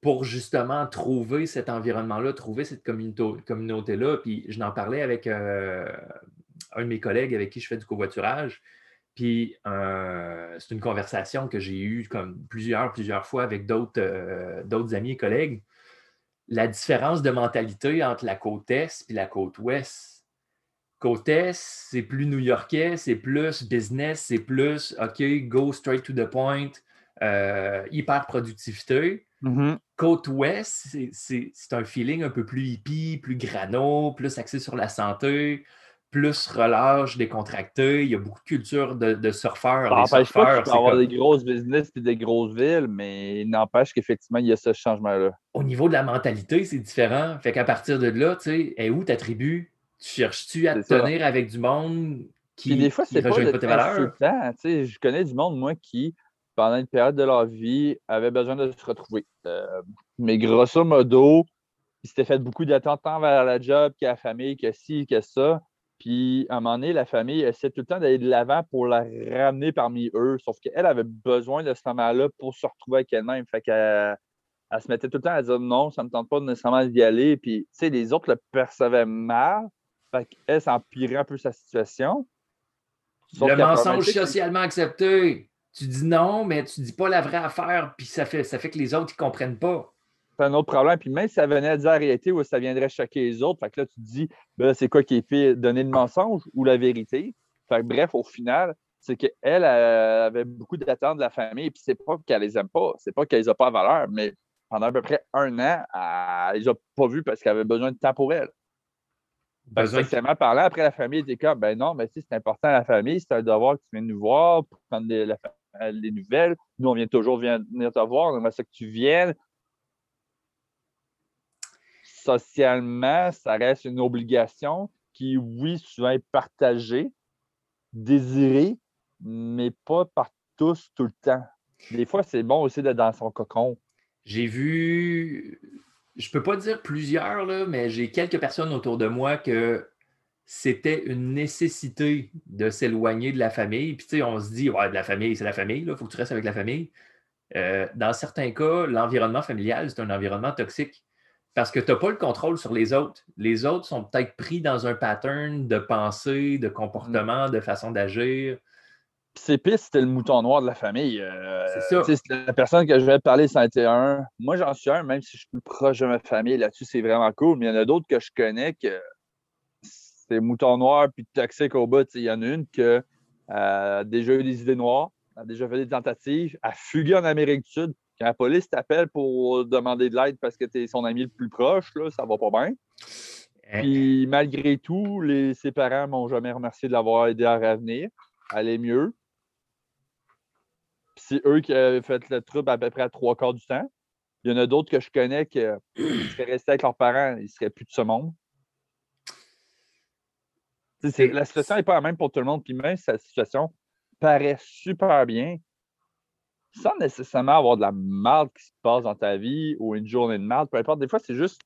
Speaker 1: pour justement trouver cet environnement-là, trouver cette communauté-là. Puis je n'en parlais avec euh, un de mes collègues avec qui je fais du covoiturage. Puis euh, c'est une conversation que j'ai eue comme plusieurs, plusieurs fois avec d'autres euh, d'autres amis et collègues. La différence de mentalité entre la côte Est et la côte Ouest. Côte Est, c'est plus new-yorkais, c'est plus business, c'est plus OK, go straight to the point, euh, hyper productivité.
Speaker 2: Mm-hmm.
Speaker 1: Côte Ouest, c'est un feeling un peu plus hippie, plus grano, plus axé sur la santé, plus relâche, décontracté. Il y a beaucoup de culture de, de surfeurs.
Speaker 2: Ça n'empêche pas qu'il avoir des grosses business et des grosses villes, mais il n'empêche qu'effectivement, il y a ce changement-là.
Speaker 1: Au niveau de la mentalité, c'est différent. Fait qu'à partir de là, tu sais, est où ta tribu? Tu cherches-tu à te tenir avec du monde qui,
Speaker 2: des fois, c'est pas, pas tes valeurs? je connais du monde, moi, qui, pendant une période de leur vie, avait besoin de se retrouver. Euh, mais grosso modo, ils s'étaient fait beaucoup d'attentes vers la job, qu'à la famille, que ci, que ça. Puis, à un moment donné, la famille essaie tout le temps d'aller de l'avant pour la ramener parmi eux. Sauf qu'elle avait besoin de ce moment-là pour se retrouver avec elle-même. Fait qu'elle elle se mettait tout le temps à dire non, ça ne me tente pas nécessairement d'y aller. Puis, tu sais, les autres le percevaient mal. Fait qu'elle, ça empirait un peu sa situation.
Speaker 1: le mensonge socialement accepté. Tu dis non, mais tu dis pas la vraie affaire, puis ça fait, ça fait que les autres, ils comprennent pas
Speaker 2: c'est un autre problème. Puis même si ça venait à dire la réalité ou ça viendrait choquer les autres, fait que là, tu te dis, ben c'est quoi qui est fait, donner le mensonge ou la vérité? Fait bref, au final, c'est qu'elle avait beaucoup d'attentes de la famille, puis c'est pas qu'elle les aime pas, c'est pas qu'elle les a pas à valeur, mais pendant à peu près un an, elle les a pas vues parce qu'elle avait besoin de temps pour elle. Exactement parlant, après la famille était comme, ben non, mais si c'est important à la famille, c'est un devoir que tu viens nous voir pour prendre la euh, les nouvelles. Nous, on vient toujours venir te voir, on aimerait ça que tu viennes. Socialement, ça reste une obligation qui, oui, souvent est partagée, désirée, mais pas par tous tout le temps. Des fois, c'est bon aussi d'être dans son cocon.
Speaker 1: J'ai vu, je peux pas dire plusieurs, là, mais j'ai quelques personnes autour de moi que c'était une nécessité de s'éloigner de la famille. Puis, tu sais, on se dit, ouais, de la famille, c'est la famille, il faut que tu restes avec la famille. Euh, dans certains cas, l'environnement familial, c'est un environnement toxique parce que tu n'as pas le contrôle sur les autres. Les autres sont peut-être pris dans un pattern de pensée, de comportement, de façon d'agir.
Speaker 2: C'est pire, c'était le mouton noir de la famille. Euh,
Speaker 1: c'est ça.
Speaker 2: La personne que je vais te parler, c'en était un. Moi, j'en suis un, même si je suis plus proche de ma famille. Là-dessus, c'est vraiment cool. Mais il y en a d'autres que je connais que c'est mouton noir puis toxique au bout. Il y en a une qui euh, a déjà eu des idées noires, a déjà fait des tentatives, a fugué en Amérique du Sud. Quand la police t'appelle pour demander de l'aide parce que tu es son ami le plus proche, là, ça va pas bien. Hein? Puis malgré tout, les, ses parents m'ont jamais remercié de l'avoir aidé à revenir. Aller mieux. C'est eux qui avaient fait le trouble à peu près à trois quarts du temps. Il y en a d'autres que je connais qui seraient restés avec leurs parents, ils ne seraient plus de ce monde. La situation n'est pas la même pour tout le monde. Puis même si la situation paraît super bien, sans nécessairement avoir de la mal qui se passe dans ta vie ou une journée de mal, peu importe. Des fois, c'est juste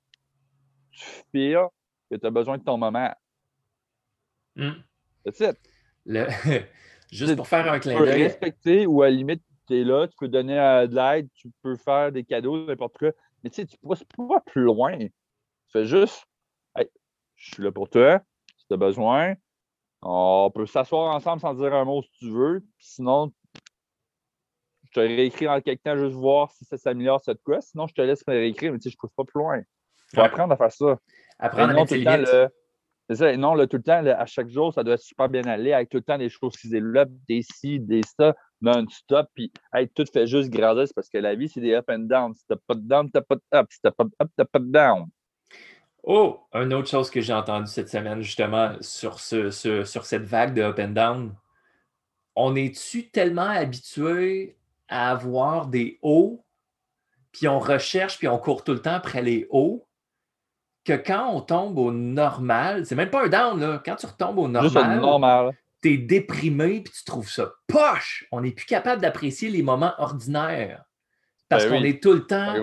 Speaker 2: tu que tu as besoin de ton moment.
Speaker 1: Mm.
Speaker 2: C'est [laughs]
Speaker 1: juste pour faire un clin
Speaker 2: d'œil. Tu peux respecter ou à la limite, tu es là, tu peux donner de l'aide, tu peux faire des cadeaux, n'importe quoi. Mais tu sais, tu ne pas plus loin. Tu fais juste, je suis là pour toi, besoin. On peut s'asseoir ensemble sans dire un mot si tu veux. Sinon, je te réécris dans quelques temps juste voir si ça s'améliore cette quoi. Sinon, je te laisse me réécrire, mais tu sais, je ne pousse pas plus loin. Il faut apprendre à faire ça.
Speaker 1: Apprendre à
Speaker 2: le, C'est ça. Non, le tout le temps, à chaque jour, ça doit super bien aller avec tout le temps des choses qui développent, des ci, des ça, non-stop. Puis, tout fait juste grandir. C'est parce que la vie, c'est des up and down. Si t'as pas de down, t'as pas de up. Si t'as pas de up, t'as pas de down.
Speaker 1: Oh, une autre chose que j'ai entendue cette semaine, justement, sur, ce, sur cette vague de up and down. On est-tu tellement habitué à avoir des hauts, puis on recherche, puis on court tout le temps après les hauts, que quand on tombe au normal, c'est même pas un down, là. Quand tu retombes au normal,
Speaker 2: normal.
Speaker 1: tu es déprimé, puis tu trouves ça poche. On n'est plus capable d'apprécier les moments ordinaires. Parce ben qu'on est tout le temps.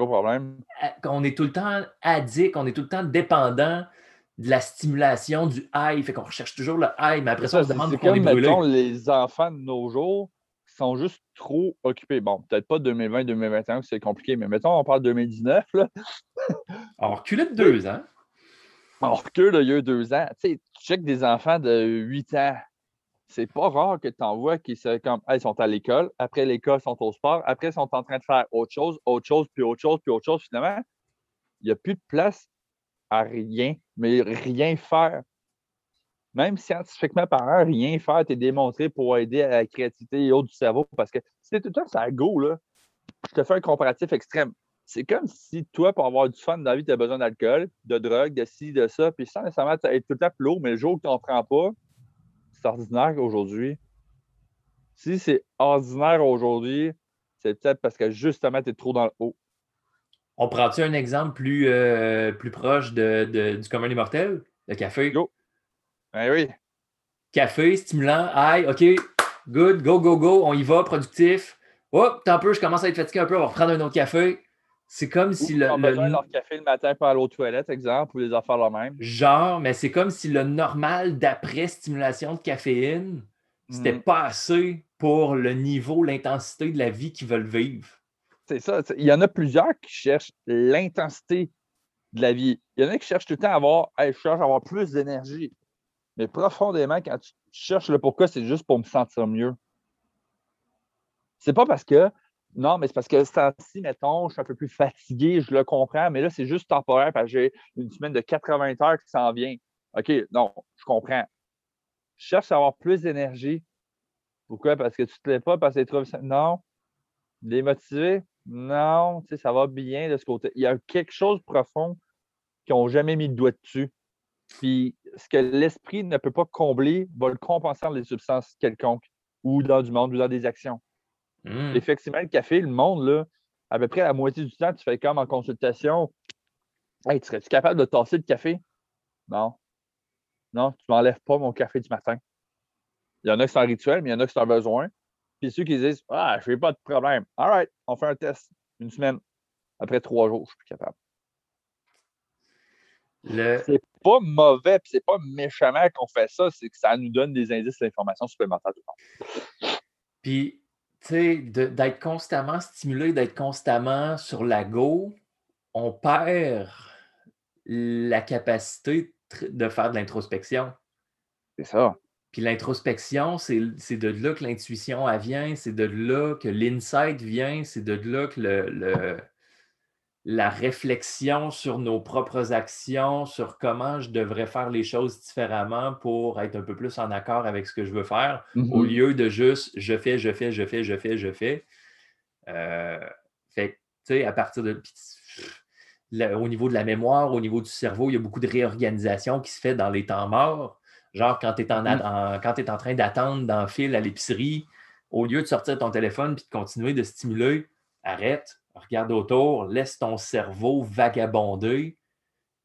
Speaker 1: On est tout le temps addict, on est tout le temps dépendant de la stimulation du high. Fait qu'on recherche toujours le high, mais après ça, on se demande pourquoi on est brûlé.
Speaker 2: les enfants de nos jours sont juste trop occupés. Bon, peut-être pas 2020-2021, c'est compliqué, mais mettons, on parle 2019. Là. [laughs]
Speaker 1: on recule de deux ans.
Speaker 2: On recule il y a deux ans. Tu sais, tu checkes des enfants de 8 ans, c'est pas rare que tu en vois qui comme, sont à l'école, après l'école, ils sont au sport, après, ils sont en train de faire autre chose, autre chose, puis autre chose, puis autre chose. Finalement, il n'y a plus de place à rien, mais rien faire. Même scientifiquement parlant, rien faire, tu es démontré pour aider à la créativité et autres du cerveau. Parce que c'est tout le temps ça go, là. Je te fais un comparatif extrême. C'est comme si toi, pour avoir du fun dans la vie, tu as besoin d'alcool, de drogue, de ci, de ça, puis sans nécessairement être tout le temps plus lourd, mais le jour où tu n'en prends pas, c'est ordinaire aujourd'hui. Si c'est ordinaire aujourd'hui, c'est peut-être parce que justement, tu es trop dans le haut.
Speaker 1: On prend-tu un exemple plus, euh, plus proche de, du commun des mortels? Le café?
Speaker 2: Go. Ben oui.
Speaker 1: Café, stimulant, aïe, OK, good, go, go, go, on y va, productif. Oh, tant peu, je commence à être fatigué un peu, on va reprendre un autre café. C'est comme si le.
Speaker 2: Ils ont besoin de leur café le matin pour aller aux toilettes, exemple, ou les affaires la même.
Speaker 1: Genre, mais c'est comme si le normal d'après stimulation de caféine, c'était mm. pas assez pour le niveau, l'intensité de la vie qu'ils veulent vivre.
Speaker 2: C'est ça. Il y en a plusieurs qui cherchent l'intensité de la vie. Il y en a qui cherchent tout le temps à avoir, je cherche à avoir plus d'énergie. Mais profondément, quand tu cherches le pourquoi, c'est juste pour me sentir mieux. C'est pas parce que non, mais c'est parce que ce temps-ci, mettons, je suis un peu plus fatigué, je le comprends, mais là, c'est juste temporaire parce que j'ai une semaine de 80 heures qui s'en vient. OK, non, je comprends. Je cherche à avoir plus d'énergie. Pourquoi? Parce que tu te lèves pas parce que tu trouves ça. Non. Démotivé? Non, tu sais, ça va bien de ce côté. Il y a quelque chose de profond qui n'ont jamais mis le doigt dessus. Puis ce que l'esprit ne peut pas combler va le compenser dans des substances quelconques ou dans du monde ou dans des actions.
Speaker 1: Hmm.
Speaker 2: Effectivement, le café, le monde, là, à peu près la moitié du temps, tu fais comme en consultation. Hey, serais-tu capable de tasser le café? Non. Non, tu m'enlèves pas mon café du matin. Il y en a qui sont un rituel, mais il y en a qui sont un besoin. Puis ceux qui disent Ah, je n'ai pas de problème. All right, on fait un test une semaine. Après trois jours, je suis plus capable.
Speaker 1: Le...
Speaker 2: C'est pas mauvais, puis c'est pas méchamment qu'on fait ça, c'est que ça nous donne des indices d'information supplémentaires.
Speaker 1: Puis, tu sais, d'être constamment stimulé, d'être constamment sur la go, on perd la capacité de faire de l'introspection.
Speaker 2: C'est ça.
Speaker 1: Puis l'introspection, c'est de là que l'intuition vient, c'est de là que l'insight vient, c'est de là que le, le- la réflexion sur nos propres actions, sur comment je devrais faire les choses différemment pour être un peu plus en accord avec ce que je veux faire, au lieu de juste je fais, je fais, je fais, je fais, je fais. Euh, fait que, tu sais, à partir de. puis, le- au niveau de la mémoire, au niveau du cerveau, il y a beaucoup de réorganisation qui se fait dans les temps morts. Genre, quand tu es en,
Speaker 2: Mhm.
Speaker 1: en- quand t'es en train d'attendre dans le fil à l'épicerie, au lieu de sortir ton téléphone et de continuer de stimuler, arrête, regarde autour, laisse ton cerveau vagabonder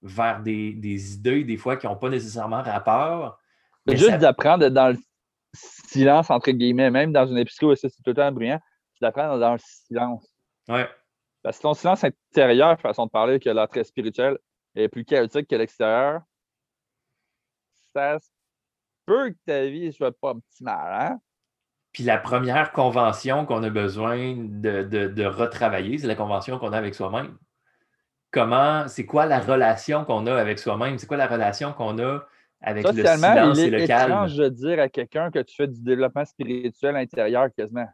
Speaker 1: vers des, des idées, des fois, qui n'ont pas nécessairement rapport. mais
Speaker 2: Juste
Speaker 1: ça-
Speaker 2: d'apprendre d'être dans le silence, entre guillemets, même dans une épicerie où c'est tout le temps bruyant, d'apprendre dans le silence.
Speaker 1: Ouais.
Speaker 2: Parce que ton silence intérieur, façon de parler, que l'entrée spirituelle est plus chaotique que l'extérieur, ça se peut que ta vie soit pas optimale, hein?
Speaker 1: Puis la première convention qu'on a besoin de, de- de retravailler, c'est la convention qu'on a avec soi-même. Comment, c'est quoi la relation qu'on a avec soi-même? C'est quoi la relation qu'on a avec le silence
Speaker 2: il
Speaker 1: et le
Speaker 2: est
Speaker 1: calme?
Speaker 2: étrange de dire à quelqu'un que tu fais du développement spirituel intérieur quasiment.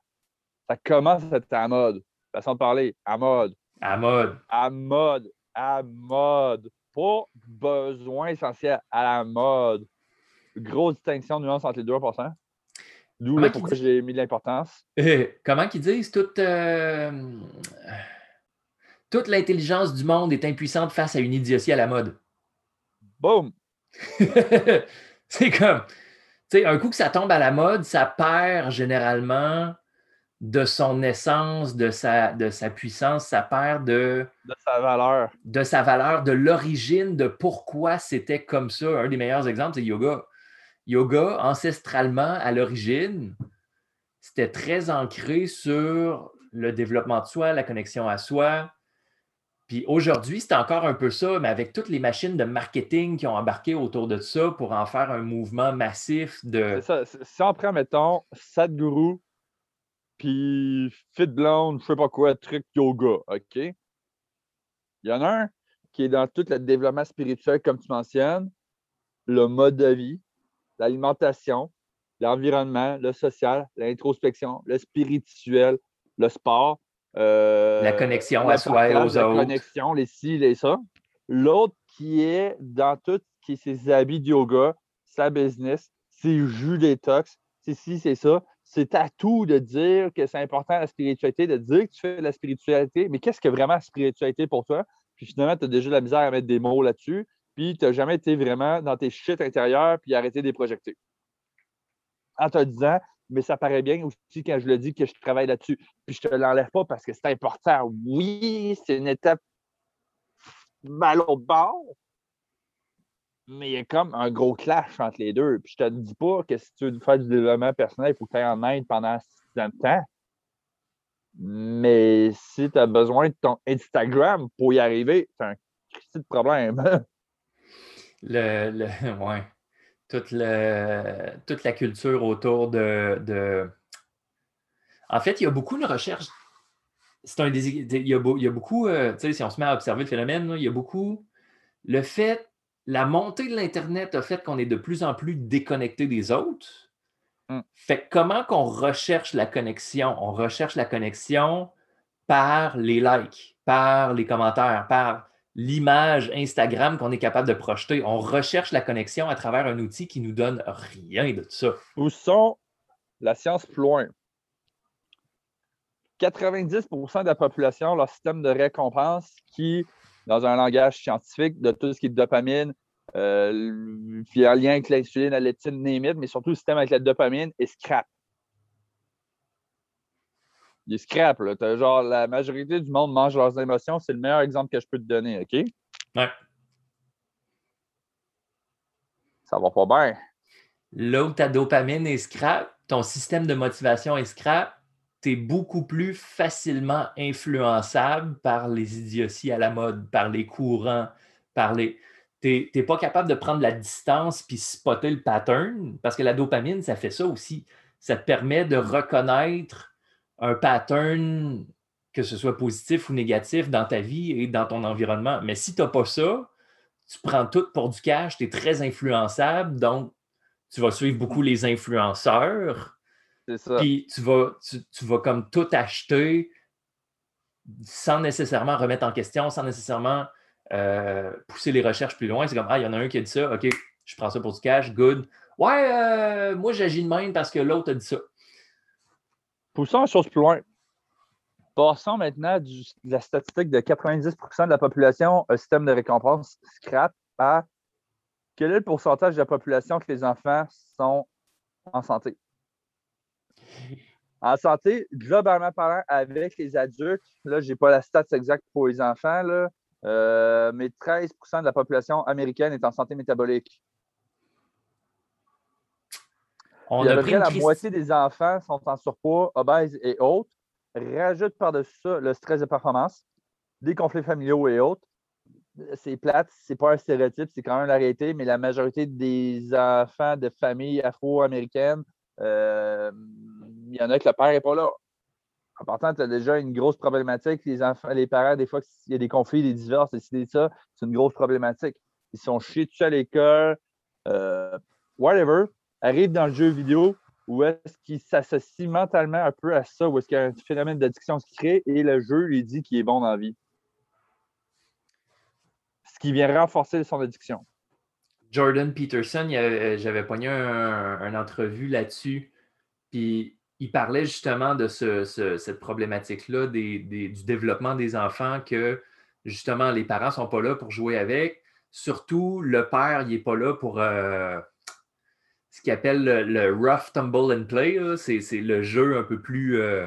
Speaker 2: Ça commence à être à mode. Façon de parler, à mode.
Speaker 1: À mode.
Speaker 2: à mode, à mode. Pas besoin essentiel, à la mode. Grosse distinction, nuance entre les deux, en passant. D'où pourquoi
Speaker 1: dit-
Speaker 2: j'ai mis de l'importance.
Speaker 1: Euh, comment qu'ils disent? Toute, euh, toute l'intelligence du monde est impuissante face à une idiotie à la mode.
Speaker 2: Boum! [laughs]
Speaker 1: c'est comme, tu sais, un coup que ça tombe à la mode, ça perd généralement de son essence, de sa, de sa puissance, ça perd de,
Speaker 2: De sa valeur.
Speaker 1: de sa valeur, de l'origine, de pourquoi c'était comme ça. Un des meilleurs exemples, c'est yoga. Yoga, ancestralement, à l'origine, c'était très ancré sur le développement de soi, la connexion à soi. Puis aujourd'hui, c'est encore un peu ça, mais avec toutes les machines de marketing qui ont embarqué autour de ça pour en faire un mouvement massif de.
Speaker 2: Ça. Si on prend, mettons, Sadhguru, puis Fit Blonde, je sais pas quoi, truc yoga, OK? Il y en a un qui est dans tout le développement spirituel, comme tu mentionnes, le mode de vie, l'alimentation, l'environnement, le social, l'introspection, le spirituel, le sport. euh,
Speaker 1: La connexion
Speaker 2: la
Speaker 1: à soi et aux
Speaker 2: la
Speaker 1: autres.
Speaker 2: connexion, les ci, les ça. L'autre qui est dans tout qui est ses habits de yoga, sa business, ses jus détox, c'est ci, c'est ça. C'est à tout de dire que c'est important la spiritualité, de dire que tu fais de la spiritualité, mais qu'est-ce que vraiment la spiritualité pour toi? Puis finalement, tu as déjà de la misère à mettre des mots là-dessus, puis tu n'as jamais été vraiment dans tes shit intérieurs, puis arrêté de les projeter. En te disant, mais ça paraît bien aussi quand je le dis que je travaille là-dessus. Puis je te l'enlève pas parce que c'est important. Oui, c'est une étape à l'autre bord, mais il y a comme un gros clash entre les deux. Puis je te dis pas que si tu veux faire du développement personnel, il faut que tu ailles en Inde pendant six ans de temps. Mais si tu as besoin de ton Instagram pour y arriver, c'est un petit problème. [laughs]
Speaker 1: le, le- [laughs] ouais. toute, le- toute la culture autour de, de- En fait, il y a beaucoup de recherche. C'est un des- il, y a, il y a beaucoup, euh, tu sais, si on se met à observer le phénomène, là, il y a beaucoup. Le fait, la montée de l'Internet a fait qu'on est de plus en plus déconnecté des autres.
Speaker 2: Mm.
Speaker 1: Fait que comment qu'on recherche la connexion? On recherche la connexion par les likes, par les commentaires, par l'image Instagram qu'on est capable de projeter. On recherche la connexion à travers un outil qui nous donne rien de ça.
Speaker 2: Où sont la science plus loin? 90% de la population, leur système de récompense qui, dans un langage scientifique, de tout ce qui est dopamine, euh, en lien avec l'insuline, la leptine, name it, mais surtout le système avec la dopamine est scrap. Il est scrap. Là. Genre, la majorité du monde mange leurs émotions. C'est le meilleur exemple que je peux te donner, OK?
Speaker 1: Ouais.
Speaker 2: Ça va pas bien.
Speaker 1: Là où ta dopamine est scrap, ton système de motivation est scrap, tu es beaucoup plus facilement influençable par les idioties à la mode, par les courants, par les. Tu n'es pas capable de prendre la distance puis spotter le pattern, parce que la dopamine, ça fait ça aussi. Ça te permet de reconnaître un pattern, que ce soit positif ou négatif, dans ta vie et dans ton environnement. Mais si tu n'as pas ça, tu prends tout pour du cash, tu es très influençable, donc tu vas suivre beaucoup les influenceurs.
Speaker 2: C'est ça.
Speaker 1: Puis tu vas, tu, tu vas comme tout acheter sans nécessairement remettre en question, sans nécessairement euh, pousser les recherches plus loin. C'est comme, ah, il y en a un qui a dit ça, OK, je prends ça pour du cash, good. Ouais, euh, moi j'agis de même parce que l'autre a dit ça.
Speaker 2: Poussons une chose plus loin. Passons maintenant de la statistique de 90% de la population un système de récompense scrap à quel est le pourcentage de la population que les enfants sont en santé? En santé, globalement parlant, avec les adultes, là, je n'ai pas la stats exacte pour les enfants, là, euh, mais 13% de la population américaine est en santé métabolique.
Speaker 1: On a pris
Speaker 2: la moitié des enfants sont en surpoids, obèses et autres. Rajoute par-dessus ça le stress de performance, des conflits familiaux et autres. C'est plate, c'est pas un stéréotype, c'est quand même la réalité, mais la majorité des enfants de familles afro-américaines, euh, il y en a que le père n'est pas là. En partant, tu as déjà une grosse problématique. Les enfants, les parents, des fois, s'il y a des conflits, des divorces, des ça, c'est une grosse problématique. Ils sont chiés dessus à l'école, euh, whatever, arrivent dans le jeu vidéo où est-ce qu'ils s'associent mentalement un peu à ça, où est-ce qu'il y a un phénomène d'addiction qui se crée et le jeu lui dit qu'il est bon dans la vie. Ce qui vient renforcer son addiction.
Speaker 1: Jordan Peterson, avait- j'avais pogné un, une entrevue là-dessus, puis il parlait justement de ce- ce- cette problématique-là du développement des enfants, que justement les parents ne sont pas là pour jouer avec. Surtout, le père, il n'est pas là pour euh, ce qu'il appelle le, le rough tumble and play. C'est le jeu un peu plus euh,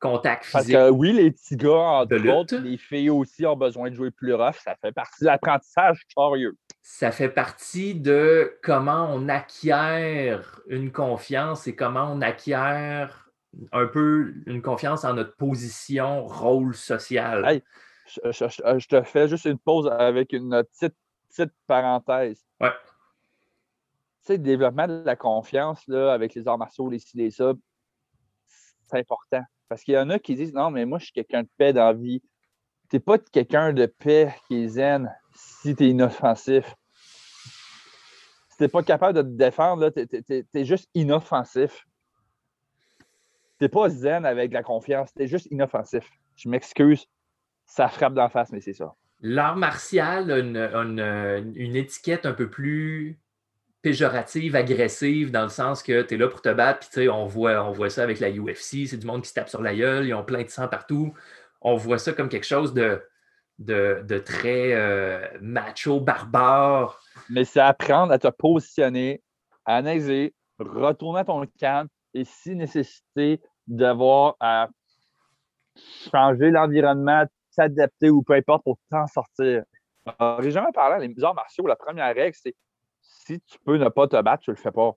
Speaker 1: contact
Speaker 2: Parce
Speaker 1: physique.
Speaker 2: que oui, les petits gars, entre autres, les filles aussi ont besoin de jouer plus rough. Ça fait partie de l'apprentissage curieux.
Speaker 1: ça fait partie de comment on acquiert une confiance et comment on acquiert un peu une confiance en notre position, rôle social.
Speaker 2: Hey. Je, je- je- je te fais juste une pause avec une petite, petite parenthèse.
Speaker 1: Ouais.
Speaker 2: Sais, le développement de la confiance là, avec les arts martiaux, les ci, les ça, c'est important. Parce qu'il y en a qui disent Non, mais moi, je suis quelqu'un de paix dans la vie. Tu n'es pas quelqu'un de paix qui est zen si tu es inoffensif. Si tu n'es pas capable de te défendre, tu es, juste inoffensif. Tu n'es pas zen avec la confiance, tu es juste inoffensif. Je m'excuse, ça frappe d'en face, mais c'est ça.
Speaker 1: L'art martial a une, une- une étiquette un peu plus péjorative, agressive, dans le sens que tu es là pour te battre, puis tu sais, on voit, on voit ça avec la UFC, c'est du monde qui se tape sur la gueule, ils ont plein de sang partout. On voit ça comme quelque chose de, de, très euh, macho, barbare.
Speaker 2: Mais c'est apprendre à te positionner, à analyser, retourner à ton calme et si nécessité d'avoir à changer l'environnement, s'adapter ou peu importe pour t'en sortir. Euh, J'ai jamais parlé les arts martiaux. La première règle, c'est si tu peux ne pas te battre, tu le fais pas.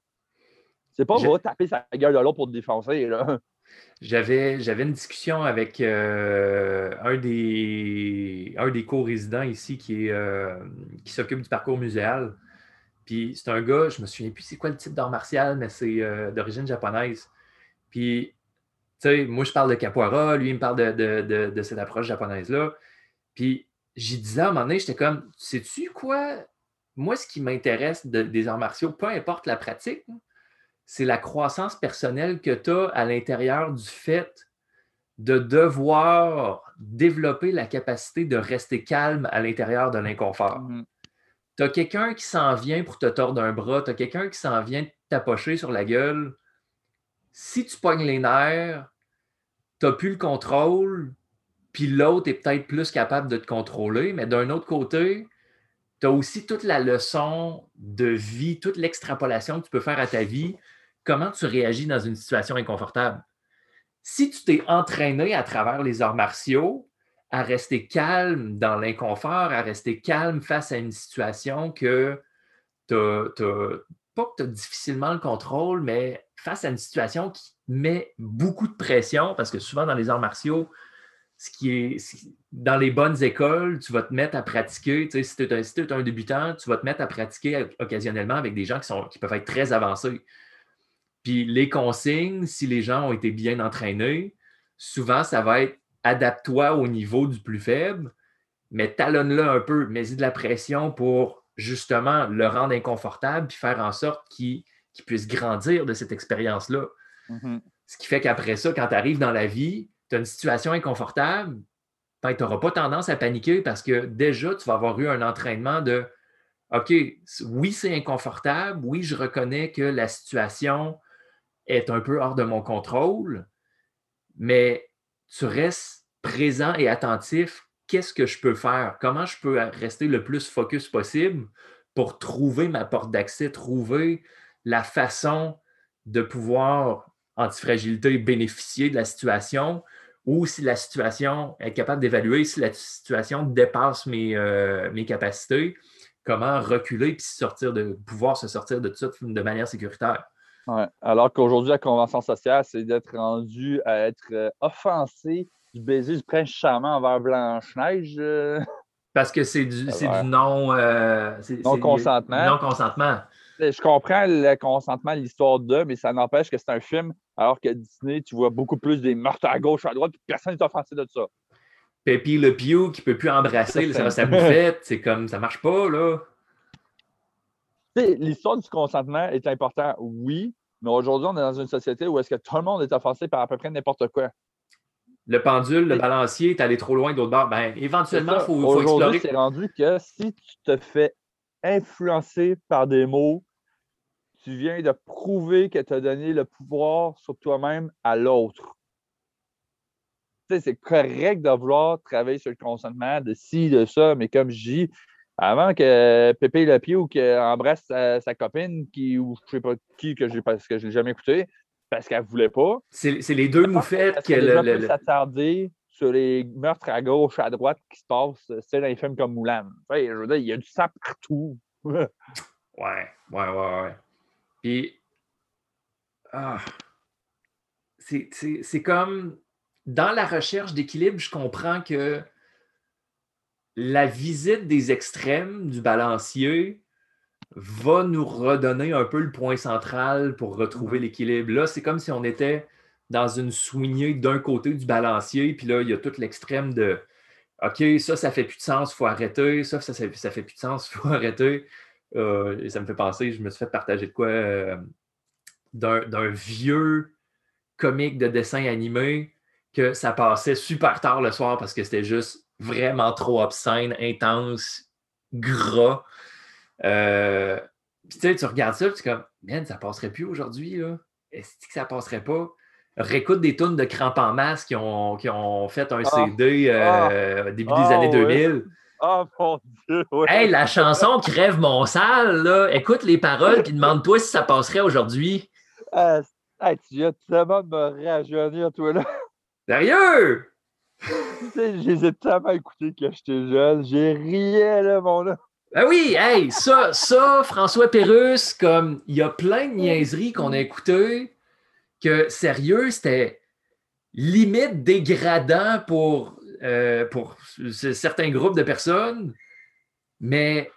Speaker 2: C'est pas
Speaker 1: Je-
Speaker 2: va taper sa gueule de l'autre pour te défoncer. Là.
Speaker 1: J'avais, j'avais une discussion avec euh, un, des, un des co-résidents ici qui, est, euh, qui s'occupe du parcours muséal. Puis c'est un gars, je me souviens plus c'est quoi le type d'art martial, mais c'est euh, d'origine japonaise. Puis, tu sais, moi je parle de capoeira, lui il me parle de, de- de- de cette approche japonaise-là. Puis j'y disais à un moment donné, j'étais comme, sais-tu quoi? Moi, ce qui m'intéresse de- des arts martiaux, peu importe la pratique, c'est la croissance personnelle que tu as à l'intérieur du fait de devoir développer la capacité de rester calme à l'intérieur de l'inconfort.
Speaker 2: Mhm.
Speaker 1: Tu as quelqu'un qui s'en vient pour te tordre un bras, tu as quelqu'un qui s'en vient t'approcher sur la gueule. Si tu pognes les nerfs, tu n'as plus le contrôle, puis l'autre est peut-être plus capable de te contrôler, mais d'un autre côté, tu as aussi toute la leçon de vie, toute l'extrapolation que tu peux faire à ta vie, comment tu réagis dans une situation inconfortable? si tu t'es entraîné à travers les arts martiaux à rester calme dans l'inconfort, à rester calme face à une situation que tu pas que difficilement le contrôle, mais face à une situation qui met beaucoup de pression, parce que souvent dans les arts martiaux, ce qui est dans les bonnes écoles, tu vas te mettre à pratiquer. Tu sais, si tu es, un débutant, tu vas te mettre à pratiquer occasionnellement avec des gens qui, sont, qui peuvent être très avancés. Puis les consignes, si les gens ont été bien entraînés, souvent, ça va être adapte-toi au niveau du plus faible, mais talonne-le un peu, mets-y de la pression pour justement le rendre inconfortable puis faire en sorte qu'il puisse grandir de cette expérience-là. Mm-hmm. Ce qui fait qu'après ça, quand tu arrives dans la vie, tu as une situation inconfortable, tu n'auras pas tendance à paniquer parce que déjà, tu vas avoir eu un entraînement de OK, oui, c'est inconfortable, oui, je reconnais que la situation est un peu hors de mon contrôle, mais tu restes présent et attentif. Qu'est-ce que je peux faire? Comment je peux rester le plus focus possible pour trouver ma porte d'accès, trouver la façon de pouvoir, antifragilité, bénéficier de la situation? Ou si la situation est capable d'évaluer si la situation dépasse mes, euh, mes capacités, comment reculer puis sortir de, pouvoir se sortir de tout ça de manière sécuritaire?
Speaker 2: Alors qu'aujourd'hui, la convention sociale, c'est d'être rendu à être euh, offensé du baiser du prince charmant envers Blanche-Neige. Euh.
Speaker 1: Parce que c'est du, du non,
Speaker 2: non consentement.
Speaker 1: Non consentement.
Speaker 2: Je comprends le consentement, l'histoire d'eux, mais ça n'empêche que c'est un film, alors que Disney, tu vois beaucoup plus des meurtres à gauche, à droite, puis personne n'est offensé de ça.
Speaker 1: Pépi le Pew qui ne peut plus embrasser ça, sa bouffette, c'est comme ça marche pas, là.
Speaker 2: L'histoire du consentement est importante, oui, mais aujourd'hui, on est dans une société où est-ce que tout le monde est offensé par à peu près n'importe quoi.
Speaker 1: Le pendule, le balancier, est allé trop loin d'autre bord. Ben, éventuellement, il faut, faut
Speaker 2: explorer. c'est rendu que si tu te fais influencer par des mots, tu viens de prouver que tu as donné le pouvoir sur toi-même à l'autre. Tu sais, c'est correct de vouloir travailler sur le consentement, de ci, de ça, mais comme je dis, avant que Pépé le pied ou qu'elle embrasse sa, copine, qui, ou je sais pas qui, que j'ai parce que je l'ai jamais écouté, parce qu'elle voulait pas.
Speaker 1: C'est les deux moufettes
Speaker 2: que le, s'attarder sur les meurtres à gauche, à droite qui se passent, c'est dans les films comme Moulin. je veux dire, il y a du sang partout. [laughs]
Speaker 1: ouais, ouais, ouais, ouais. Puis, ah, c'est comme dans la recherche d'équilibre, je comprends que la visite des extrêmes du balancier va nous redonner un peu le point central pour retrouver l'équilibre. Là, c'est comme si on était dans une soignée d'un côté du balancier, puis là, il y a tout l'extrême de OK, ça, ça fait plus de sens, il faut arrêter, ça, ça, ça, fait plus de sens, il [laughs] faut arrêter. Euh, et ça me fait penser, je me suis fait partager de quoi euh, d'un vieux comique de dessin animé que ça passait super tard le soir parce que c'était juste vraiment trop obscène, intense, gras. Euh, puis tu sais, tu regardes ça, tu es comme, man, ça passerait plus aujourd'hui, là. Est-ce que ça passerait pas? Réécoute des tunes de Cramp en masse qui ont, qui ont fait un ah. CD euh, ah. début des ah, années 2000.
Speaker 2: Oh mon Dieu!
Speaker 1: Hey, la chanson Crève mon sale, là, écoute les paroles et demande-toi si ça passerait aujourd'hui.
Speaker 2: Euh, hey, tu viens tellement de me rajeunir, toi, là.
Speaker 1: Sérieux?
Speaker 2: je les ai tellement écoutés quand j'étais jeune. J'ai rien, là, mon là.
Speaker 1: Ben oui, hey, ça, ça, François Pérusse, comme il y a plein de niaiseries qu'on a écoutées que, sérieux, c'était limite dégradant pour, euh, pour certains groupes de personnes, mais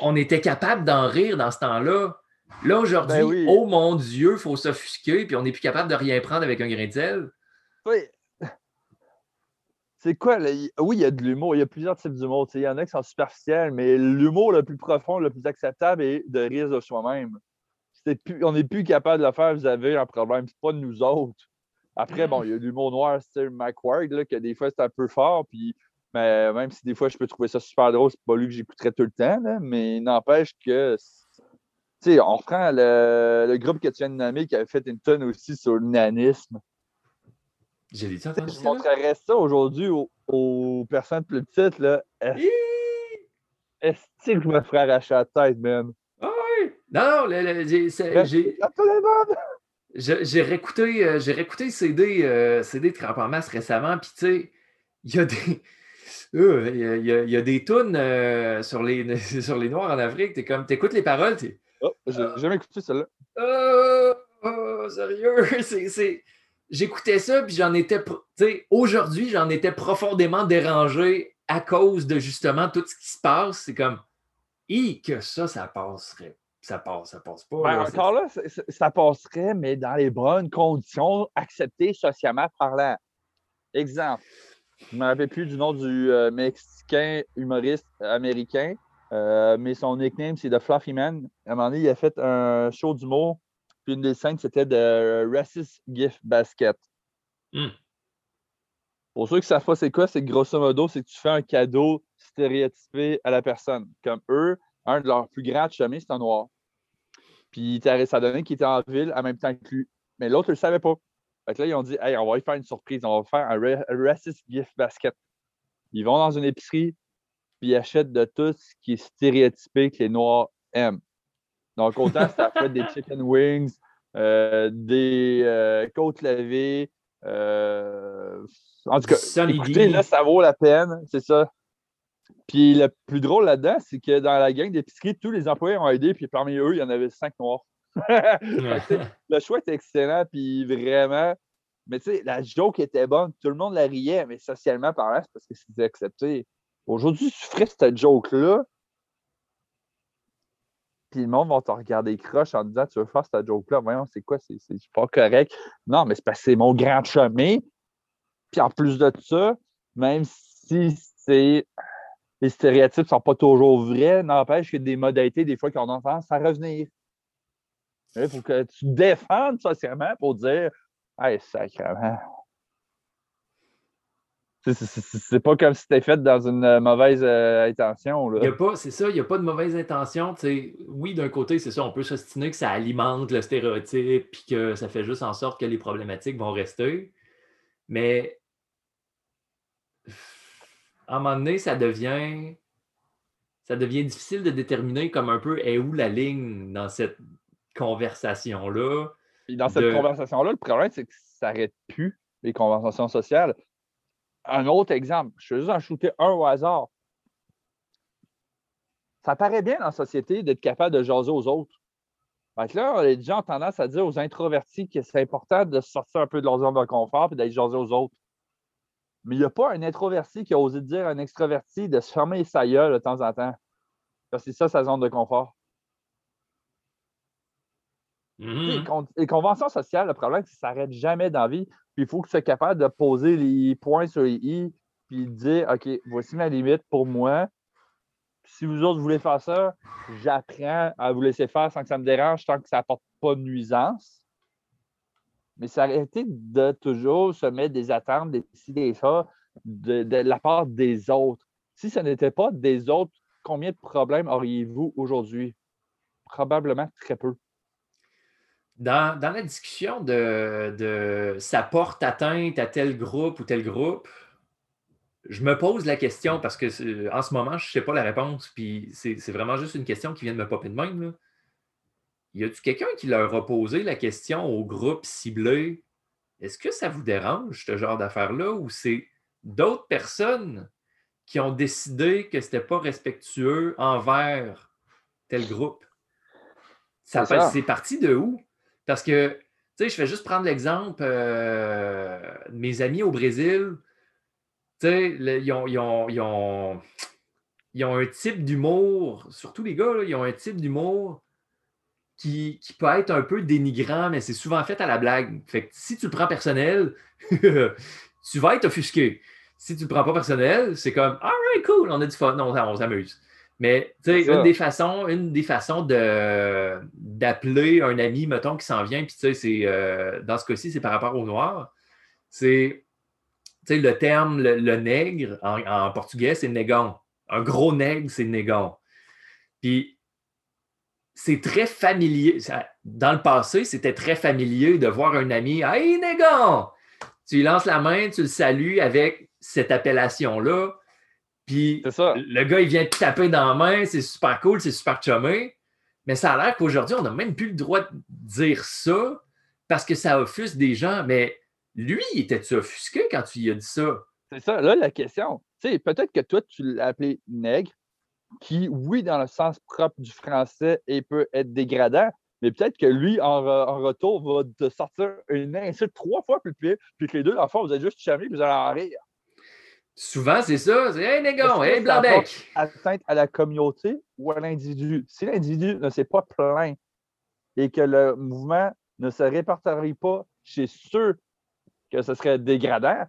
Speaker 1: on était capable d'en rire dans ce temps-là. Là, aujourd'hui, ben oh mon Dieu, il faut s'offusquer, puis on n'est plus capable de rien prendre avec un grain de sel.
Speaker 2: Oui, c'est quoi? Oui, il y a de l'humour. Il y a plusieurs types d'humour. Il y en a qui sont superficiels, mais l'humour le plus profond, le plus acceptable est de rire de soi-même. on n'est plus capable de le faire, vous avez un problème. C'est pas de nous autres. Après, bon, il y a l'humour noir, style Mike Ward, là, que des fois c'est un peu fort, puis mais même si des fois je peux trouver ça super drôle, c'est pas lui que j'écouterais tout le temps, mais n'empêche que tu sais, on reprend le, le, groupe que tu viens de nommer qui avait fait une tonne aussi sur le nanisme.
Speaker 1: J'ai dit ça.
Speaker 2: Je montrerais ça aujourd'hui aux, personnes plus petites. Là. Est-ce que je me ferais arracher la tête, man?
Speaker 1: Ah oui! Non, non, j'ai. J'ai réécouté, euh, j'ai réécouté CD, euh, CD de Cramp en masse récemment, puis tu sais, il y a des. [laughs] Euh, il y, a, des tunes sur, les, [laughs] sur les Noirs en Afrique. T'es comme, t'écoutes les paroles, t'es.
Speaker 2: Oh, j'ai jamais écouté celle-là.
Speaker 1: Oh, oh, sérieux, [laughs] c'est. J'écoutais ça, puis j'en étais. Tu sais, aujourd'hui, j'en étais profondément dérangé à cause de justement tout ce qui se passe. C'est comme, et que ça, ça passerait ça passe, ça passe pas.
Speaker 2: Ben, encore là, ça passerait, mais dans les bonnes conditions acceptées socialement parlant. Exemple, je ne me rappelle plus du nom du euh, Mexicain humoriste américain, euh, mais son nickname, c'est The Fluffy Man. À un moment donné, il a fait un show d'humour, puis une des scènes, c'était de Racist Gift Basket. Hmm. Pour ceux qui ne savent pas c'est quoi, c'est grosso modo, c'est que tu fais un cadeau stéréotypé à la personne. Comme eux, un de leurs plus grands chemins, c'est un noir. Puis ça donnait qu'il était en ville en même temps que lui. Mais l'autre ne le savait pas. Fait que là, ils ont dit Hey, on va lui faire une surprise, on va faire un, racist gift basket. Ils vont dans une épicerie, puis ils achètent de tout ce qui est stéréotypé que les Noirs aiment. Donc, autant ça fait des [laughs] chicken wings, euh, des euh, côtes lavées. Euh, en tout cas, écoutez, là, ça vaut la peine, c'est ça. Puis le plus drôle là-dedans, c'est que dans la gang d'épicerie, tous les employés ont aidé, puis parmi eux, il y en avait cinq noirs. [laughs] le choix était excellent, puis vraiment. Mais tu sais, la joke était bonne, tout le monde la riait, mais socialement parlant, c'est parce que c'était accepté. Aujourd'hui, tu ferais cette joke-là, puis le monde va te regarder croche en disant Tu veux faire cette joke-là, voyons, c'est quoi, c'est pas correct. Non, mais c'est parce que c'est mon grand chemin. Puis en plus de ça, même si c'est les stéréotypes ne sont pas toujours vrais, n'empêche a des modalités, des fois, qui ont tendance à revenir. Il faut que tu défendes socialement pour dire Hey, sacrément. C'est pas comme si c'était fait dans une mauvaise euh, intention.
Speaker 1: C'est ça, il n'y a pas de mauvaise intention. oui, d'un côté, c'est ça, on peut s'ostiner que ça alimente le stéréotype et que ça fait juste en sorte que les problématiques vont rester. Mais à un moment donné, ça devient, ça devient difficile de déterminer comme un peu est où la ligne dans cette conversation-là.
Speaker 2: Dans cette conversation-là, le problème, c'est que ça n'arrête plus les conversations sociales. Un autre exemple, je vais juste en shooter un au hasard. Ça paraît bien dans la société d'être capable de jaser aux autres. là, les gens ont tendance à dire aux introvertis que c'est important de sortir un peu de leur zone de confort et d'être jaser aux autres. Mais il n'y a pas un introverti qui a osé dire à un extroverti de se fermer sa gueule de temps en temps. Parce que c'est ça sa zone de confort. Mm-hmm. Les, conventions sociales, le problème, c'est que ça n'arrête jamais dans la vie. Puis il faut que tu sois capable de poser les points sur les i, puis dire OK, voici ma limite pour moi. si vous autres voulez faire ça, j'apprends à vous laisser faire sans que ça me dérange, tant que ça n'apporte pas de nuisance. Mais c'est arrêter de toujours se mettre des attentes, des des ça, de, la part des autres. Si ce n'était pas des autres, combien de problèmes auriez-vous aujourd'hui? Probablement très peu.
Speaker 1: Dans, la discussion de, ça porte atteinte à tel groupe ou tel groupe, je me pose la question parce que en ce moment, je ne sais pas la réponse, puis c'est vraiment juste une question qui vient de me popper de même. Y a-tu quelqu'un qui leur a posé la question au groupe ciblé? Est-ce que ça vous dérange, ce genre d'affaires-là, ou c'est d'autres personnes qui ont décidé que ce n'était pas respectueux envers tel groupe? Ça, C'est parti de où? Parce que, tu sais, je vais juste prendre l'exemple euh, de mes amis au Brésil. Tu sais, ils ont, ils, ont, ils, ont, un type d'humour, surtout les gars, ils ont un type d'humour qui, peut être un peu dénigrant, mais c'est souvent fait à la blague. Fait que si tu le prends personnel, [laughs] tu vas être offusqué. Si tu le prends pas personnel, c'est comme Alright, cool, on a du fun, on, s'amuse. Mais tu sais, une des façons, une des façons de, d'appeler un ami, mettons, qui s'en vient, puis tu sais, c'est euh, dans ce cas-ci, c'est par rapport au noir. C'est le terme le, nègre en, portugais, c'est négon. Un gros nègre, c'est négon. Puis c'est très familier. Dans le passé, c'était très familier de voir un ami Hey, Négon! Tu lui lances la main, tu le salues avec cette appellation-là. Puis le gars, il vient te taper dans la main, c'est super cool, c'est super chumé. Mais ça a l'air qu'aujourd'hui, on n'a même plus le droit de dire ça parce que ça offusque des gens, mais lui, était-tu offusqué quand tu lui as dit ça?
Speaker 2: C'est ça, là, la question. Tu sais, peut-être que toi, tu l'as appelé nègre, qui, oui, dans le sens propre du français, et peut être dégradant, mais peut-être que lui, en, retour, va te sortir une insulte trois fois plus pire, puis que les deux, enfants, vous êtes juste chamés, puis vous allez en rire.
Speaker 1: Souvent, c'est ça. C'est Hey, négon, hey, blanc-bec.
Speaker 2: Atteinte à la communauté ou à l'individu? Si l'individu ne s'est pas plaint et que le mouvement ne se répertorie pas chez ceux que ce serait dégradant,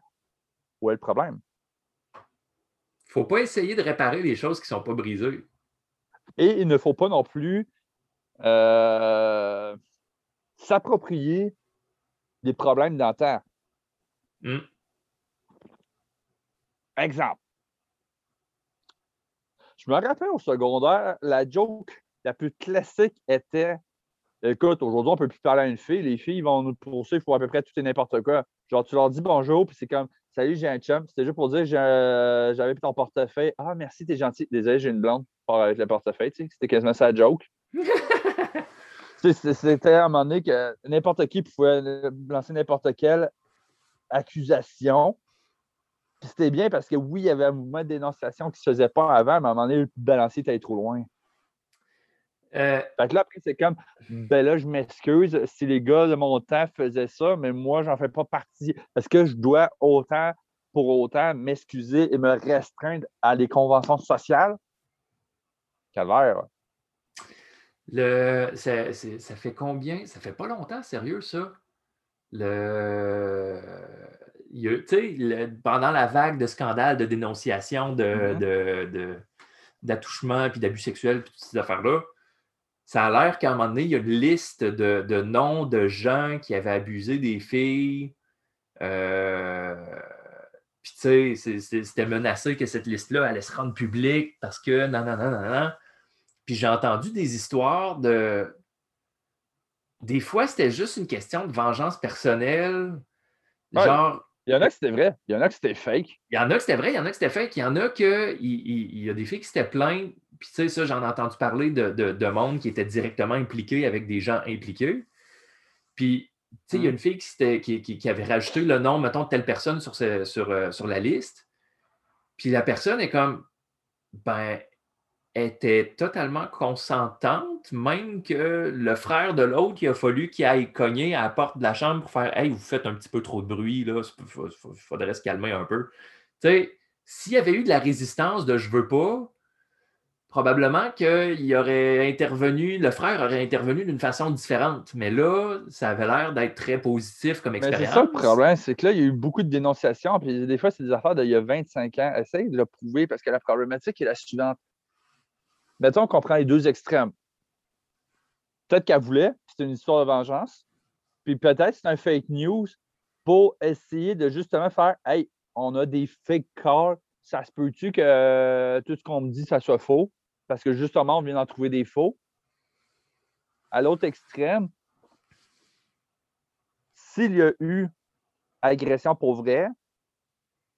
Speaker 2: où est le problème?
Speaker 1: Il ne faut pas essayer de réparer les choses qui ne sont pas brisées.
Speaker 2: Et il ne faut pas non plus euh, s'approprier des problèmes dentaires. Hmm. Exemple. Je me rappelle au secondaire, la joke la plus classique était Écoute, aujourd'hui, on ne peut plus parler à une fille. Les filles vont nous poursuivre pour à peu près tout et n'importe quoi. Genre, tu leur dis bonjour, puis c'est comme Salut, j'ai un chum. C'était juste pour dire j'avais ton portefeuille. Ah, merci, t'es gentil. Désolé, j'ai une blonde pour avec le portefeuille. C'était quasiment ça la joke. [laughs] C'était à un moment donné que n'importe qui pouvait lancer n'importe quelle accusation. c'était bien parce que oui, il y avait un mouvement de dénonciation qui ne se faisait pas avant, mais à un moment donné, le balancier était trop loin. Euh, fait que là, après, c'est comme, ben là, je m'excuse si les gars de mon temps faisaient ça, mais moi, j'en fais pas partie. Est-ce que je dois autant, pour autant, m'excuser et me restreindre à des conventions sociales? Calvaire.
Speaker 1: Le, ça, ça, fait combien? Ça fait pas longtemps, sérieux, ça? Le, le, pendant la vague de scandales de dénonciation de, d'attouchement puis d'abus sexuels puis toutes ces affaires-là, ça a l'air qu'à un moment donné, il y a une liste de, noms de gens qui avaient abusé des filles. Euh, puis, tu sais, c'était menacé que cette liste-là allait se rendre publique parce que non, non, non, non, non. Puis j'ai entendu des histoires de. Des fois, c'était juste une question de vengeance personnelle. Genre.
Speaker 2: Il y en a que c'était vrai, il y en a que c'était fake.
Speaker 1: Il y en a que c'était vrai, il y en a que c'était fake. Il y en a que. Il, y a des filles qui s'étaient plaintes. Puis, tu sais, ça, j'en ai entendu parler de, de, monde qui était directement impliqué avec des gens impliqués. Puis, tu sais, il y a hmm. une fille qui, qui, qui, avait rajouté le nom, mettons, de telle personne sur, sur, euh, sur la liste. Puis la personne est comme, ben, était totalement consentante, même que le frère de l'autre, il a fallu qu'il aille cogner à la porte de la chambre pour faire Hey, vous faites un petit peu trop de bruit, là, il faudrait se calmer un peu. Tu sais, s'il y avait eu de la résistance de je veux pas, probablement qu'il aurait intervenu, le frère aurait intervenu d'une façon différente. Mais là, ça avait l'air d'être très positif comme expérience.
Speaker 2: C'est ça le problème, c'est que là, il y a eu beaucoup de dénonciations, puis des fois, c'est des affaires d'il y a 25 ans. Essaye de le prouver parce que la problématique est la suivante mettons qu'on prend les deux extrêmes. Peut-être qu'elle voulait, c'est une histoire de vengeance, puis peut-être c'est un fake news pour essayer de justement faire Hey, on a des fake cars, ça se peut-tu que euh, tout ce qu'on me dit, ça soit faux? Parce que justement, on vient d'en trouver des faux. À l'autre extrême, s'il y a eu agression pour vrai,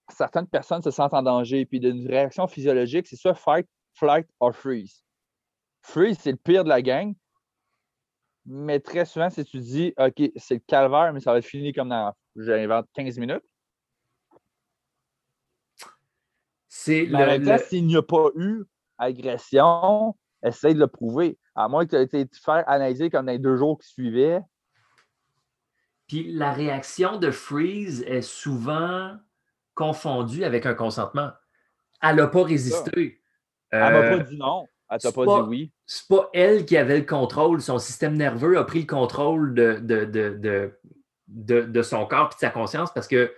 Speaker 2: certaines personnes se sentent en danger. Puis d'une réaction physiologique, c'est soit fight flight or freeze. Freeze, c'est le pire de la gang. Mais très souvent, si tu dis, OK, c'est le calvaire, mais ça va être fini comme dans, j'invente 15 minutes. C'est le, s'il n'y a pas eu agression, essaye de le prouver. À moins que tu aies été faire analyser comme dans les deux jours qui suivaient.
Speaker 1: Puis la réaction de freeze est souvent confondue avec un consentement. Elle n'a pas résisté.
Speaker 2: Elle m'a pas euh, dit non. Elle t'a pas, dit oui.
Speaker 1: C'est pas elle qui avait le contrôle. Son système nerveux a pris le contrôle de, de, de, son corps et de sa conscience parce que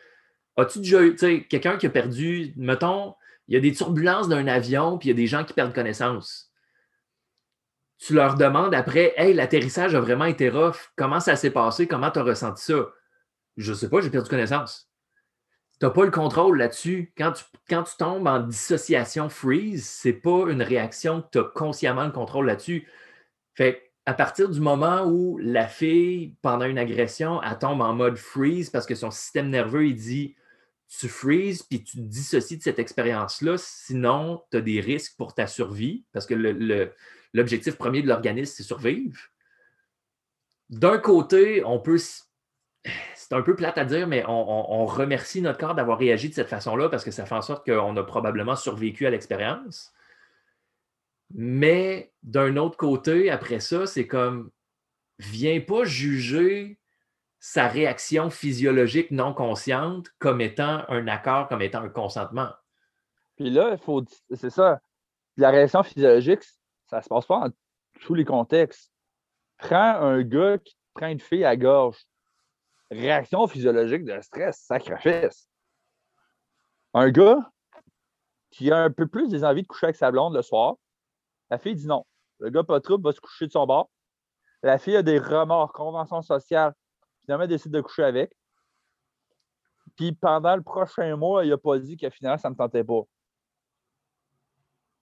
Speaker 1: as-tu déjà eu, quelqu'un qui a perdu, mettons, il y a des turbulences d'un avion puis il y a des gens qui perdent connaissance. Tu leur demandes après, hey, l'atterrissage a vraiment été rough. Comment ça s'est passé? Comment tu as ressenti ça? Je sais pas, j'ai perdu connaissance tu n'as pas le contrôle là-dessus. Quand tu, tombes en dissociation freeze, ce n'est pas une réaction que tu as consciemment le contrôle là-dessus. Fait à partir du moment où la fille, pendant une agression, elle tombe en mode freeze parce que son système nerveux, il dit tu freezes puis tu te dissocies de cette expérience-là, sinon tu as des risques pour ta survie parce que l'objectif premier de l'organisme, c'est survivre. D'un côté, on peut c'est un peu plate à dire, mais on, remercie notre corps d'avoir réagi de cette façon-là parce que ça fait en sorte qu'on a probablement survécu à l'expérience. Mais d'un autre côté, après ça, c'est comme, viens pas juger sa réaction physiologique non consciente comme étant un accord, comme étant un consentement.
Speaker 2: Puis là, il faut. C'est ça. La réaction physiologique, ça se passe pas dans tous les contextes. Prends un gars qui prend une fille à gorge. Réaction physiologique de stress, sacrifice. Un gars qui a un peu plus des envies de coucher avec sa blonde le soir, la fille dit non. Le gars pas trouble va se coucher de son bord. La fille a des remords, conventions sociales. Finalement, elle décide de coucher avec. Puis pendant le prochain mois, il n'a pas dit que finalement, ça ne me tentait pas.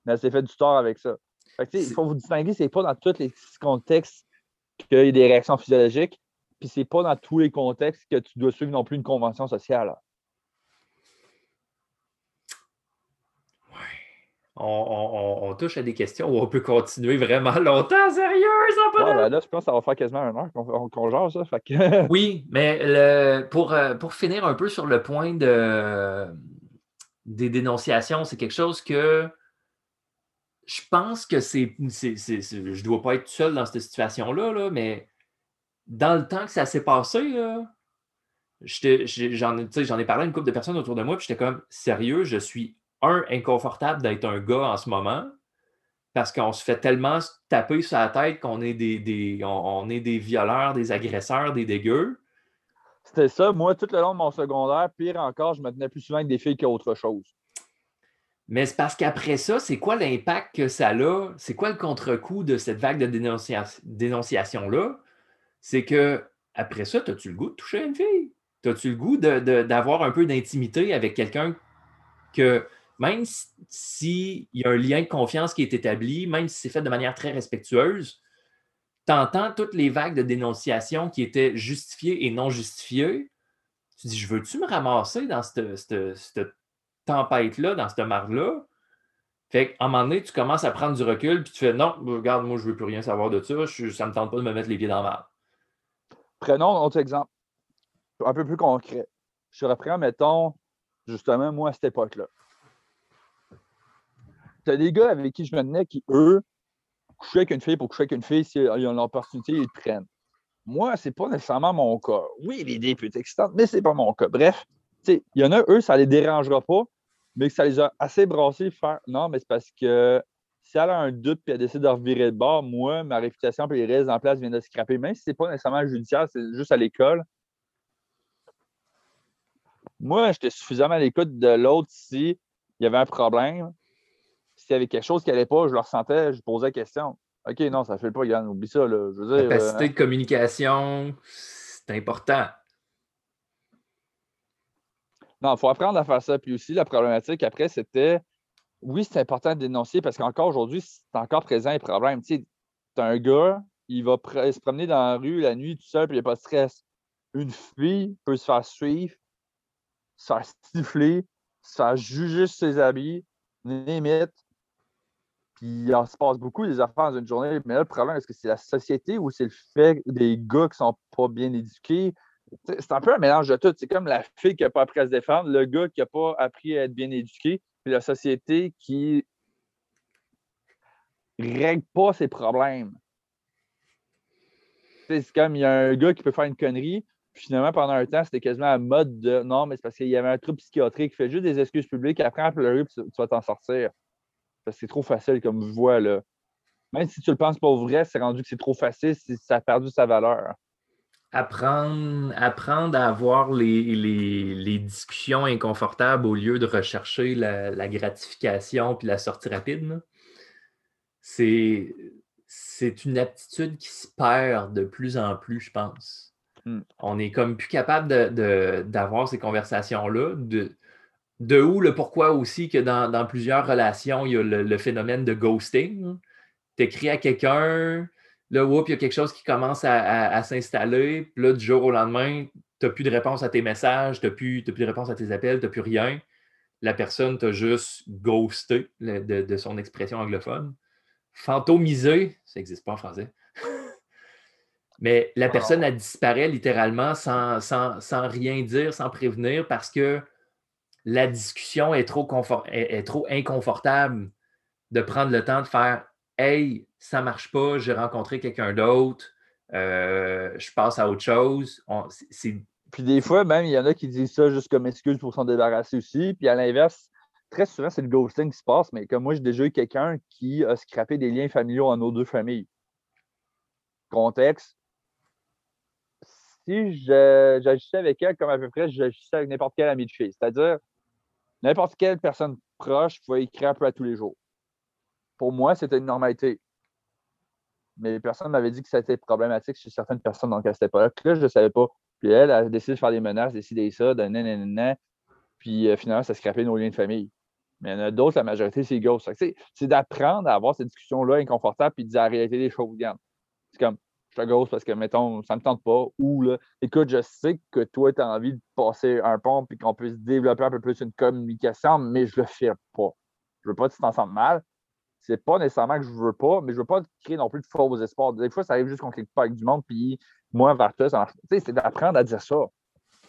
Speaker 2: Mais elle s'est fait du tort avec ça. il faut vous distinguer, c'est pas dans tous les contextes qu'il y a des réactions physiologiques, puis c'est pas dans tous les contextes que tu dois suivre non plus une convention sociale.
Speaker 1: On, touche à des questions où on peut continuer vraiment longtemps, sérieux, ça
Speaker 2: pas ben là, je pense que ça va faire quasiment un heure qu'on jase ça. [laughs]
Speaker 1: oui, mais pour, euh, pour finir un peu sur le point de, des dénonciations, c'est quelque chose que je pense que c'est. Je ne dois pas être seul dans cette situation-là, là, mais dans le temps que ça s'est passé, j'en ai parlé à une couple de personnes autour de moi, puis j'étais comme sérieux, je suis un, inconfortable d'être un gars en ce moment, parce qu'on se fait tellement taper sur la tête qu'on est des, on, est des violeurs, des agresseurs, des dégueux.
Speaker 2: C'était ça, moi, tout le long de mon secondaire, pire encore, je me tenais plus souvent avec des filles qu'autre chose.
Speaker 1: Mais c'est parce qu'après ça, c'est quoi l'impact que ça a? C'est quoi le contre-coup de cette vague de dénonciation-là? C'est que après ça, as-tu le goût de toucher une fille? As-tu le goût d'avoir un peu d'intimité avec quelqu'un que même s'il y a un lien de confiance qui est établi, même si c'est fait de manière très respectueuse, tu entends toutes les vagues de dénonciation qui étaient justifiées et non justifiées. Tu dis, je veux-tu me ramasser dans cette, cette tempête-là, dans cette marre-là. Fait qu'à un moment donné, tu commences à prendre du recul, puis tu fais non, regarde, moi, je ne veux plus rien savoir de ça, ça ne me tente pas de me mettre les pieds dans la marre.
Speaker 2: Prenons un autre exemple, un peu plus concret. Je reprends, mettons, justement, moi, à cette époque-là. Tu as des gars avec qui je me tenais qui, eux, couchaient avec une fille pour coucher avec une fille, s'ils ont l'opportunité, ils prennent. Moi, ce n'est pas nécessairement mon cas. Oui, l'idée peut être excitante, mais ce n'est pas mon cas. Bref, il y en a, eux, ça les dérangera pas mais ça les a assez brassés faire non, mais c'est parce que si elle a un doute et elle décide de revirer le bord, moi, ma réputation et les restes en place viennent de se scraper, même si ce n'est pas nécessairement judiciaire, c'est juste à l'école. Moi, j'étais suffisamment à l'écoute de l'autre si il y avait un problème. S'il y avait quelque chose qui n'allait pas, je le ressentais, je posais la question. OK, non, ça ne fait pas, Yann, oublie ça. Là. Je veux
Speaker 1: dire, Capacité euh, de communication, c'est important.
Speaker 2: Non, il faut apprendre à faire ça. Puis aussi, la problématique après, c'était oui, c'est important de dénoncer parce qu'encore aujourd'hui, c'est encore présent les problèmes. Tu sais, un gars, il va se promener dans la rue la nuit tout seul, puis il n'y a pas de stress. Une fille peut se faire suivre, se faire siffler, se faire juger sur ses habits, limite. Puis il se passe beaucoup des affaires dans une journée. Mais là, le problème, est-ce que c'est la société ou c'est le fait des gars qui ne sont pas bien éduqués? C'est un peu un mélange de tout. C'est comme la fille qui n'a pas appris à se défendre, le gars qui n'a pas appris à être bien éduqué, puis la société qui règle pas ses problèmes. C'est comme il y a un gars qui peut faire une connerie, puis finalement, pendant un temps, c'était quasiment un mode de non, mais c'est parce qu'il y avait un trouble psychiatrique, fait juste des excuses publiques, après, à pleurer, puis tu, vas t'en sortir. Parce que c'est trop facile comme voix, là. Même si tu le penses pas vrai, c'est rendu que c'est trop facile, ça a perdu sa valeur
Speaker 1: apprendre, apprendre à avoir les, discussions inconfortables au lieu de rechercher la, gratification puis la sortie rapide. C'est, c'est une aptitude qui se perd de plus en plus, je pense. Hmm. On est comme plus capable d'avoir ces conversations-là. De, de où le pourquoi aussi que dans, plusieurs relations, il y a le, phénomène de ghosting. Tu écris à quelqu'un, Là, il y a quelque chose qui commence à, s'installer. Puis là, du jour au lendemain, tu n'as plus de réponse à tes messages, tu n'as plus, plus, de réponse à tes appels, tu n'as plus rien. La personne t'a juste ghosté de, son expression anglophone. Fantomisé, ça n'existe pas en français. [laughs] Mais la personne, elle disparaît littéralement sans, sans, rien dire, sans prévenir, parce que la discussion est trop, confort, est, trop inconfortable de prendre le temps de faire Hey, ça ne marche pas, j'ai rencontré quelqu'un d'autre, euh, je passe à autre chose.
Speaker 2: Puis des fois, même, il y en a qui disent ça juste comme excuse pour s'en débarrasser aussi. Puis à l'inverse, très souvent, c'est le ghosting qui se passe, mais comme moi, j'ai déjà eu quelqu'un qui a scrappé des liens familiaux en nos deux familles. Contexte. Si j'agissais avec elle comme à peu près j'agissais avec n'importe quel ami de fille, c'est-à-dire n'importe quelle personne proche pouvait écrire un peu à tous les jours. Pour moi, c'était une normalité. Mais personne m'avait dit que c'était problématique chez certaines personnes, donc à cette époque-là, je ne savais pas. Puis elle, a décidé de faire des menaces, décider ça, de nanana. Puis euh, finalement, ça scrapait nos liens de famille. Mais il y en a d'autres, la majorité, c'est ghost. C'est d'apprendre à avoir cette discussion-là inconfortable puis de dire la réalité des choses. C'est comme, je te ghost parce que, mettons, ça ne me tente pas. Ou, là, écoute, je sais que toi, tu as envie de passer un pont puis qu'on puisse développer un peu plus une communication, mais je le fais pas. Je veux pas que tu t'en sentes mal. C'est pas nécessairement que je veux pas, mais je veux pas créer non plus de faux espoirs. Des fois, ça arrive juste qu'on clique pas avec du monde, puis moi, vers toi, ça marche. Tu sais, c'est d'apprendre à dire ça.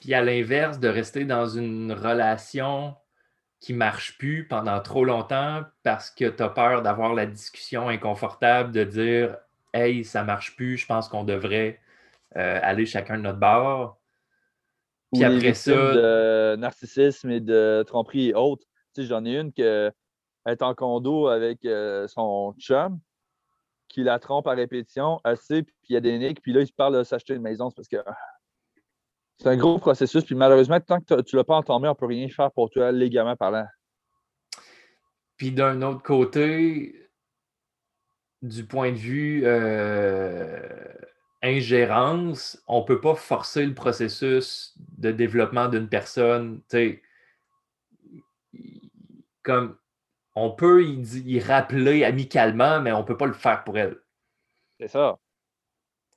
Speaker 1: Puis à l'inverse, de rester dans une relation qui ne marche plus pendant trop longtemps parce que tu as peur d'avoir la discussion inconfortable de dire Hey, ça ne marche plus, je pense qu'on devrait euh, aller chacun de notre bord.
Speaker 2: Puis après ça. de narcissisme et de tromperie et autres. Tu sais, j'en ai une qui est en condo avec euh, son chum qui la trompe à répétition assez, puis il y a des nicks, puis là, il se parle de s'acheter une maison, parce que c'est un gros processus. Puis malheureusement, tant que tu ne l'as pas entendu, on ne peut rien faire pour toi légalement parlant.
Speaker 1: Puis d'un autre côté, du point de vue euh, ingérence, on ne peut pas forcer le processus de développement d'une personne. Comme on peut y, rappeler amicalement, mais on ne peut pas le faire pour elle.
Speaker 2: C'est ça.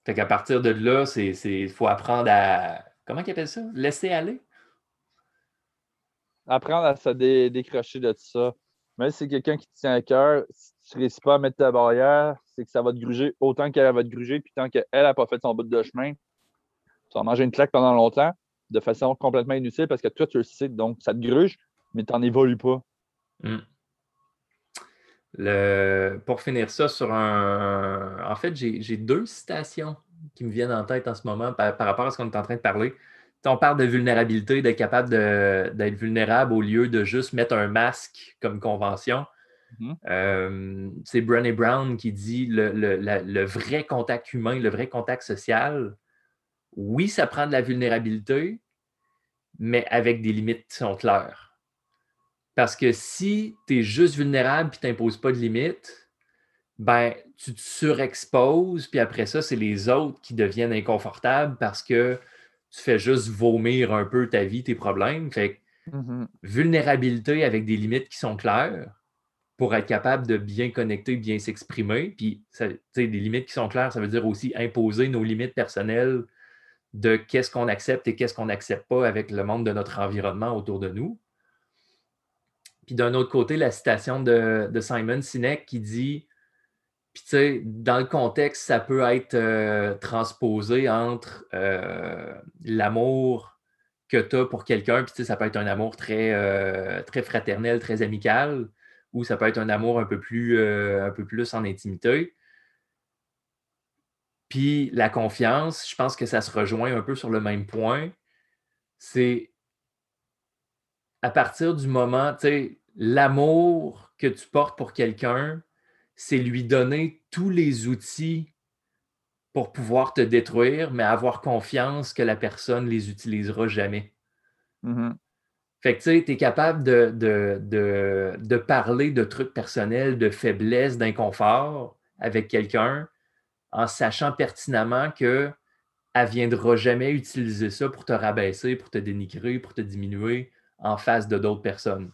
Speaker 1: Fait qu'à partir de là, il faut apprendre à Comment ils appellent ça? Laisser aller?
Speaker 2: Apprendre à se décrocher de tout ça. Même si c'est quelqu'un qui te tient à cœur, si tu ne réussis pas à mettre ta barrière, c'est que ça va te gruger autant qu'elle va te gruger, puis tant qu'elle n'a pas fait son bout de chemin, tu vas manger une claque pendant longtemps de façon complètement inutile parce que toi, tu le sais, donc ça te gruge, mais tu n'en évolues pas.
Speaker 1: Pour finir ça sur un. En fait, j'ai deux citations qui me viennent en tête en ce moment par, rapport à ce qu'on est en train de parler. on parle de vulnérabilité, d'être capable d'être vulnérable au lieu de juste mettre un masque comme convention. Mm-hmm. Euh, c'est Brené Brown qui dit le, le, vrai contact humain, le vrai contact social. Oui, ça prend de la vulnérabilité, mais avec des limites qui sont claires. Parce que si tu es juste vulnérable et tu n'imposes pas de limites, ben, tu te surexposes, puis après ça, c'est les autres qui deviennent inconfortables parce que tu fais juste vomir un peu ta vie, tes problèmes. Fait
Speaker 2: mmh
Speaker 1: vulnérabilité avec des limites qui sont claires pour être capable de bien connecter, bien s'exprimer. Puis, des limites qui sont claires, ça veut dire aussi imposer nos limites personnelles de qu'est-ce qu'on accepte et qu'est-ce qu'on n'accepte pas avec le monde de notre environnement autour de nous. Puis d'un autre côté, la citation de, Simon Sinek qui dit puis, tu sais, dans le contexte, ça peut être euh, transposé entre euh, l'amour que tu as pour quelqu'un, puis tu sais, ça peut être un amour très, euh, très fraternel, très amical, ou ça peut être un amour un peu plus, un peu plus en intimité. Puis la confiance, je pense que ça se rejoint un peu sur le même point. C'est à partir du moment, tu sais, l'amour que tu portes pour quelqu'un, c'est lui donner tous les outils pour pouvoir te détruire, mais avoir confiance que la personne les utilisera jamais.
Speaker 2: Mm-hmm.
Speaker 1: Fait que tu sais, tu es capable de, de, de, parler de trucs personnels, de faiblesse, d'inconfort avec quelqu'un en sachant pertinemment qu'elle ne viendra jamais utiliser ça pour te rabaisser, pour te dénigrer, pour te diminuer en face de d'autres personnes.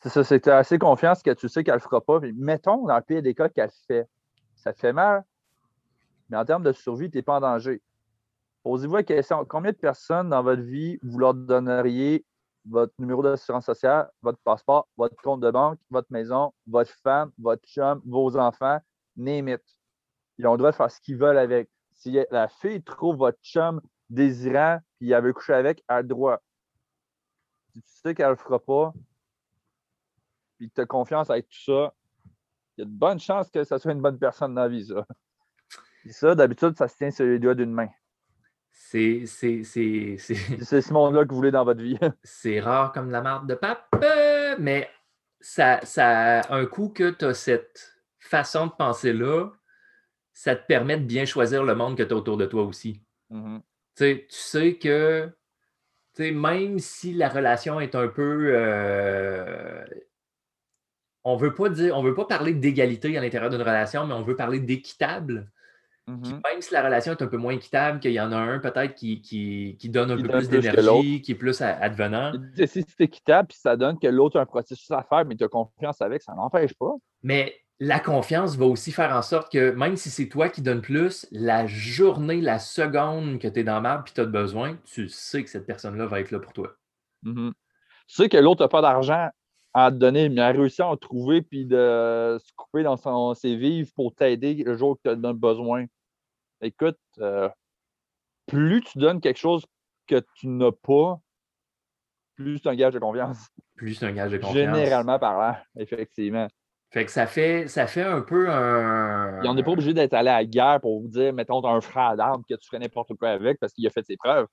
Speaker 2: C'est ça, c'est que tu as assez confiance que tu sais qu'elle ne fera pas. Mettons, dans le pire des cas, qu'elle fait. Ça te fait mal, mais en termes de survie, tu n'es pas en danger. Posez-vous la question combien de personnes dans votre vie vous leur donneriez votre numéro d'assurance sociale, votre passeport, votre compte de banque, votre maison, votre femme, votre chum, vos enfants, name ils ont le droit de faire ce qu'ils veulent avec. Si la fille trouve votre chum désirant, puis il avait couché avec, elle a le droit. Si tu sais qu'elle ne le fera pas, puis tu as confiance avec tout ça, il y a de bonnes chances que ça soit une bonne personne dans la vie, ça. ça, d'habitude, ça se tient sur les doigts d'une main.
Speaker 1: C'est
Speaker 2: ce monde-là que vous voulez dans votre vie. [laughs]
Speaker 1: c'est rare comme la marde de pape, mais ça, ça un coup que tu as cette façon de penser-là, ça te permet de bien choisir le monde que tu as autour de toi aussi.
Speaker 2: Mm-hmm.
Speaker 1: Tu sais que même si la relation est un peu. Euh, on veut pas dire, on veut pas parler d'égalité à l'intérieur d'une relation, mais on veut parler d'équitable.
Speaker 2: Mm-hmm.
Speaker 1: Même si la relation est un peu moins équitable, qu'il y en a un peut-être qui, qui, donne un peu plus d'énergie, qui est plus advenant.
Speaker 2: Si c'est équitable, puis ça donne que l'autre a un processus à faire, mais tu as confiance avec, ça n'empêche pas.
Speaker 1: Mais la confiance va aussi faire en sorte que même si c'est toi qui donnes plus, la journée, la seconde que tu es dans mal puis tu as besoin, tu sais que cette personne-là va être là pour toi.
Speaker 2: Mm-hmm. Tu sais que l'autre n'a pas d'argent à te donner, mais a réussi à en trouver puis de se couper dans son, ses vives pour t'aider le jour que tu as besoin écoute, euh, plus tu donnes quelque chose que tu n'as pas, plus c'est un gage de confiance.
Speaker 1: Plus c'est un gage de confiance.
Speaker 2: Généralement parlant, effectivement.
Speaker 1: Fait que ça fait, ça fait un peu un.
Speaker 2: on n'est pas obligé d'être allé à la guerre pour vous dire, mettons, un frère d'armes que tu ferais n'importe quoi avec parce qu'il a fait ses preuves.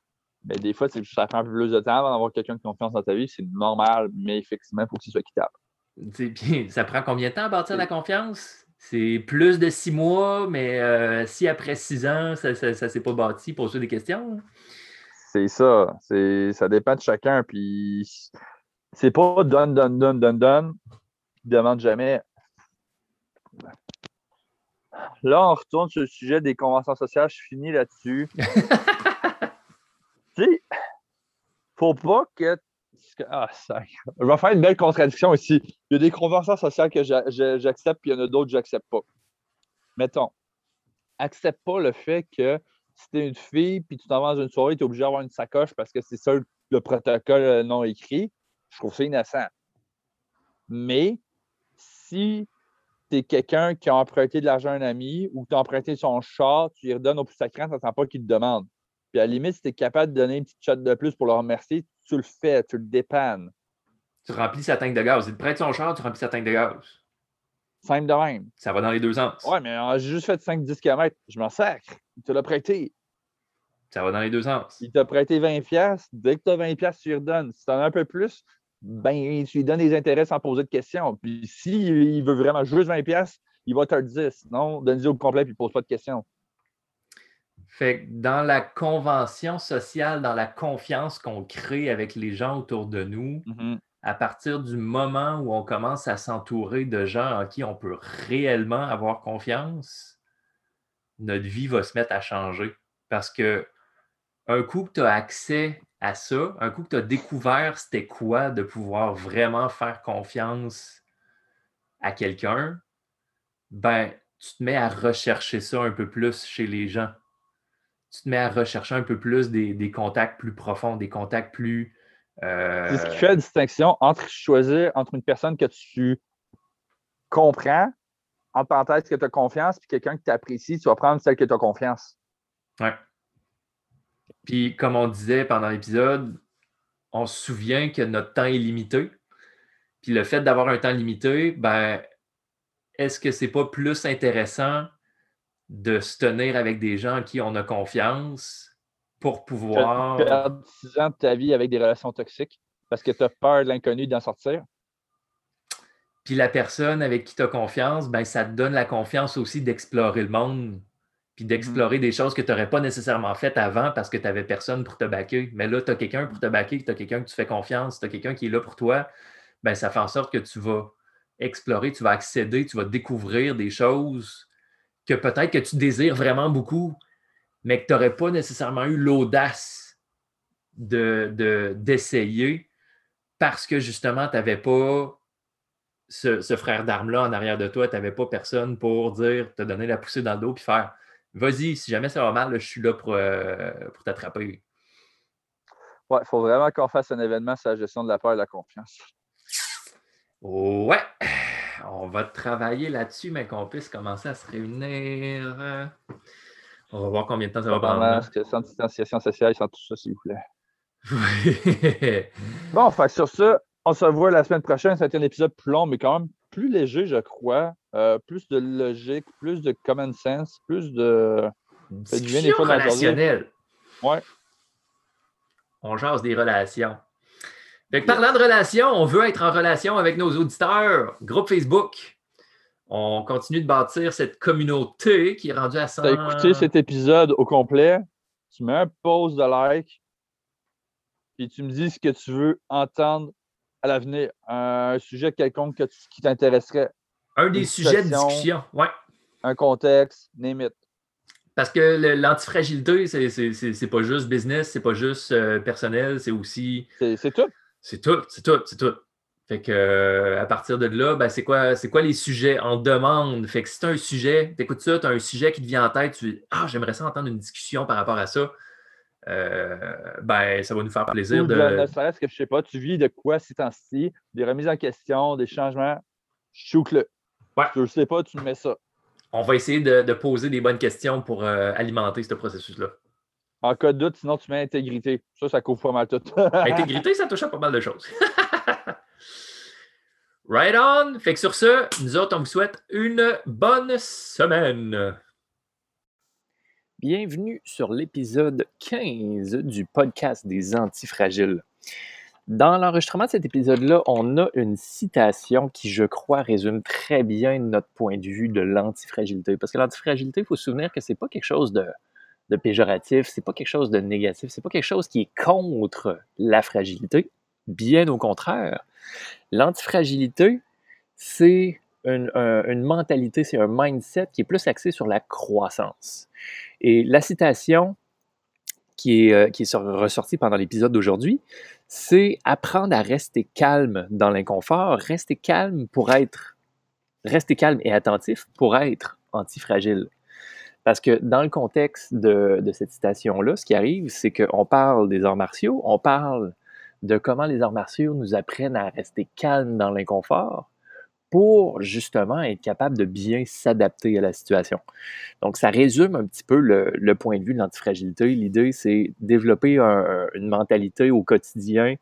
Speaker 2: Mais des fois, ça prend un peu plus de temps avant d'avoir quelqu'un de confiance dans ta vie. C'est normal, mais effectivement, il faut que ce soit équitable.
Speaker 1: ça prend combien de temps à bâtir la confiance? C'est plus de six mois, mais euh, si après six ans, ça ne s'est pas bâti, pose des questions. Hein?
Speaker 2: C'est ça. Ça dépend de chacun. Puis c'est pas donne, donne, donne, donne, donne. Demande jamais. Là, on retourne sur le sujet des conventions sociales. Je finis là-dessus. [laughs] tu sais, faut pas que ah, Je vais faire une belle contradiction ici. Il y a des conventions sociales que j'accepte, puis il y en a d'autres que j'accepte pas. Mettons, accepte pas le fait que si tu es une fille, puis tu t'en vas dans une soirée, tu es obligé d'avoir une sacoche parce que c'est ça le protocole euh, non écrit. Je trouve ça innocent. Mais si tu es quelqu'un qui a emprunté de l'argent à un ami ou tu as emprunté son char, tu lui redonnes au plus sacré, ça ne sent pas qu'il te demande. Puis à la limite, si tu es capable de donner une petite shot de plus pour le remercier, tu le fais, tu le dépannes.
Speaker 1: Tu remplis sa tank de gaz. Il te prête son char, tu remplis sa tank de gaz.
Speaker 2: Simple de même.
Speaker 1: Ça va dans les deux sens.
Speaker 2: Ouais, mais j'ai juste fait 5-10 km. Je m'en sacre. Il te l'a prêté.
Speaker 1: Ça va dans les deux sens.
Speaker 2: Il t'a prêté 20$. Dès que tu as 20$, tu lui redonnes. Si tu en as un peu plus, ben, tu lui donnes des intérêts sans poser de questions. Puis s'il veut vraiment juste 20$, il va te le dire. Sinon, donne-lui au complet puis pose pas de questions.
Speaker 1: Fait que dans la convention sociale, dans la confiance qu'on crée avec les gens autour de nous,
Speaker 2: mm-hmm.
Speaker 1: à partir du moment où on commence à s'entourer de gens en qui on peut réellement avoir confiance, notre vie va se mettre à changer. Parce que un coup que tu as accès à ça, un coup que tu as découvert c'était quoi de pouvoir vraiment faire confiance à quelqu'un, ben, tu te mets à rechercher ça un peu plus chez les gens tu te mets à rechercher un peu plus des, contacts plus profonds, des contacts plus.
Speaker 2: Euh, c'est ce qui fait la distinction entre choisir entre une personne que tu comprends, en parenthèse que tu as confiance, puis quelqu'un que tu apprécies, tu vas prendre celle que tu as confiance.
Speaker 1: Ouais. Puis, comme on disait pendant l'épisode, on se souvient que notre temps est limité. Puis le fait d'avoir un temps limité, ben, est-ce que c'est pas plus intéressant de se tenir avec des gens en qui on a confiance pour pouvoir.
Speaker 2: Perdre six ans de ta vie avec des relations toxiques parce que tu as peur de l'inconnu d'en sortir?
Speaker 1: Puis la personne avec qui tu as confiance, ben, ça te donne la confiance aussi d'explorer le monde, puis d'explorer mm-hmm. des choses que tu n'aurais pas nécessairement faites avant parce que tu n'avais personne pour te baquer. Mais là, tu as quelqu'un pour te baquer, tu as quelqu'un que tu fais confiance, tu as quelqu'un qui est là pour toi, ben, ça fait en sorte que tu vas explorer, tu vas accéder, tu vas découvrir des choses que peut-être que tu désires vraiment beaucoup, mais que tu n'aurais pas nécessairement eu l'audace d'essayer de, parce que justement, tu n'avais pas ce, frère d'armes-là en arrière de toi, tu n'avais pas personne pour dire, te donner la poussée dans le dos puis faire vas-y, si jamais ça va mal, je suis là pour, euh, pour t'attraper.
Speaker 2: Ouais, il faut vraiment qu'on fasse un événement sur la gestion de la peur et de la confiance.
Speaker 1: Ouais.
Speaker 3: On va travailler là-dessus, mais qu'on puisse commencer à se réunir. On va voir combien de temps ça va prendre.
Speaker 2: Sans distanciation sociale, sans tout ça, s'il vous plaît. bon, fait, sur ça, on se revoit la semaine prochaine. Ça va être un épisode plus long, mais quand même plus léger, je crois. Euh, plus de logique, plus de common sense, plus de.
Speaker 3: Discussion relationnelle.
Speaker 2: Ouais.
Speaker 3: On jase des relations. Parlant de relations, on veut être en relation avec nos auditeurs. Groupe Facebook. On continue de bâtir cette communauté qui est rendue à 100.
Speaker 2: Tu as écouté cet épisode au complet. Tu mets un pause de like. Puis tu me dis ce que tu veux entendre à l'avenir. Un sujet quelconque qui t'intéresserait.
Speaker 3: Un des sujets de discussion, oui.
Speaker 2: Un contexte, name it.
Speaker 3: Parce que l'antifragilité, c'est pas juste business, c'est pas juste euh, personnel, c'est aussi.
Speaker 2: C'est tout.
Speaker 3: C'est tout, c'est tout, c'est tout. Fait que euh, à partir de là, ben, c'est quoi, quoi les sujets en demande? Fait que si tu as un sujet, tu écoutes ça, tu as un sujet qui te vient en tête, tu dis Ah, j'aimerais ça entendre une discussion par rapport à ça. Euh, ben, ça va nous faire plaisir
Speaker 2: de. Ne serait-ce que je sais pas, tu vis de quoi ces temps-ci, des remises en question, des changements, chouk-le.
Speaker 3: Ouais.
Speaker 2: Je sais pas, tu me mets ça
Speaker 3: on va essayer de, poser des bonnes questions pour euh, alimenter ce processus-là.
Speaker 2: En cas de doute, sinon tu mets intégrité. Ça, ça couvre pas mal tout. [laughs]
Speaker 3: intégrité, ça touche à pas mal de choses. [laughs] right on. Fait que sur ce, nous autres, on vous souhaite une bonne semaine.
Speaker 1: Bienvenue sur l'épisode 15 du podcast des antifragiles. Dans l'enregistrement de cet épisode-là, on a une citation qui, je crois, résume très bien notre point de vue de l'antifragilité. Parce que l'antifragilité, il faut se souvenir que c'est pas quelque chose de, de péjoratif, c'est pas quelque chose de négatif, c'est pas quelque chose qui est contre la fragilité. Bien au contraire. L'antifragilité, c'est une, mentalité, c'est un mindset qui est plus axé sur la croissance. Et la citation qui est, euh, qui est ressortie pendant l'épisode d'aujourd'hui, c'est apprendre à rester calme dans l'inconfort, rester calme pour être, rester calme et attentif pour être antifragile. Parce que dans le contexte de, cette citation-là, ce qui arrive, c'est qu'on parle des arts martiaux, on parle de comment les arts martiaux nous apprennent à rester calme dans l'inconfort, pour justement être capable de bien s'adapter à la situation. Donc, ça résume un petit peu le, point de vue de l'antifragilité. L'idée, c'est développer une mentalité au quotidien,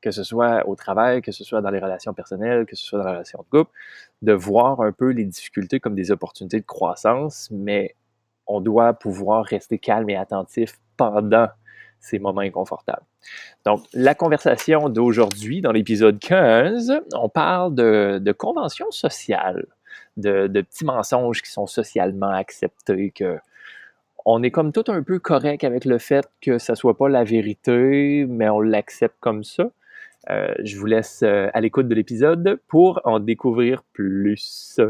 Speaker 1: que ce soit au travail, que ce soit dans les relations personnelles, que ce soit dans les relations de couple, de voir un peu les difficultés comme des opportunités de croissance, mais on doit pouvoir rester calme et attentif pendant ces moments inconfortables. Donc, la conversation d'aujourd'hui, dans l'épisode 15, on parle de, conventions sociales, de, petits mensonges qui sont socialement acceptés, que on est comme tout un peu correct avec le fait que ça soit pas la vérité, mais on l'accepte comme ça. Euh, je vous laisse euh, à l'écoute de l'épisode pour en découvrir plus.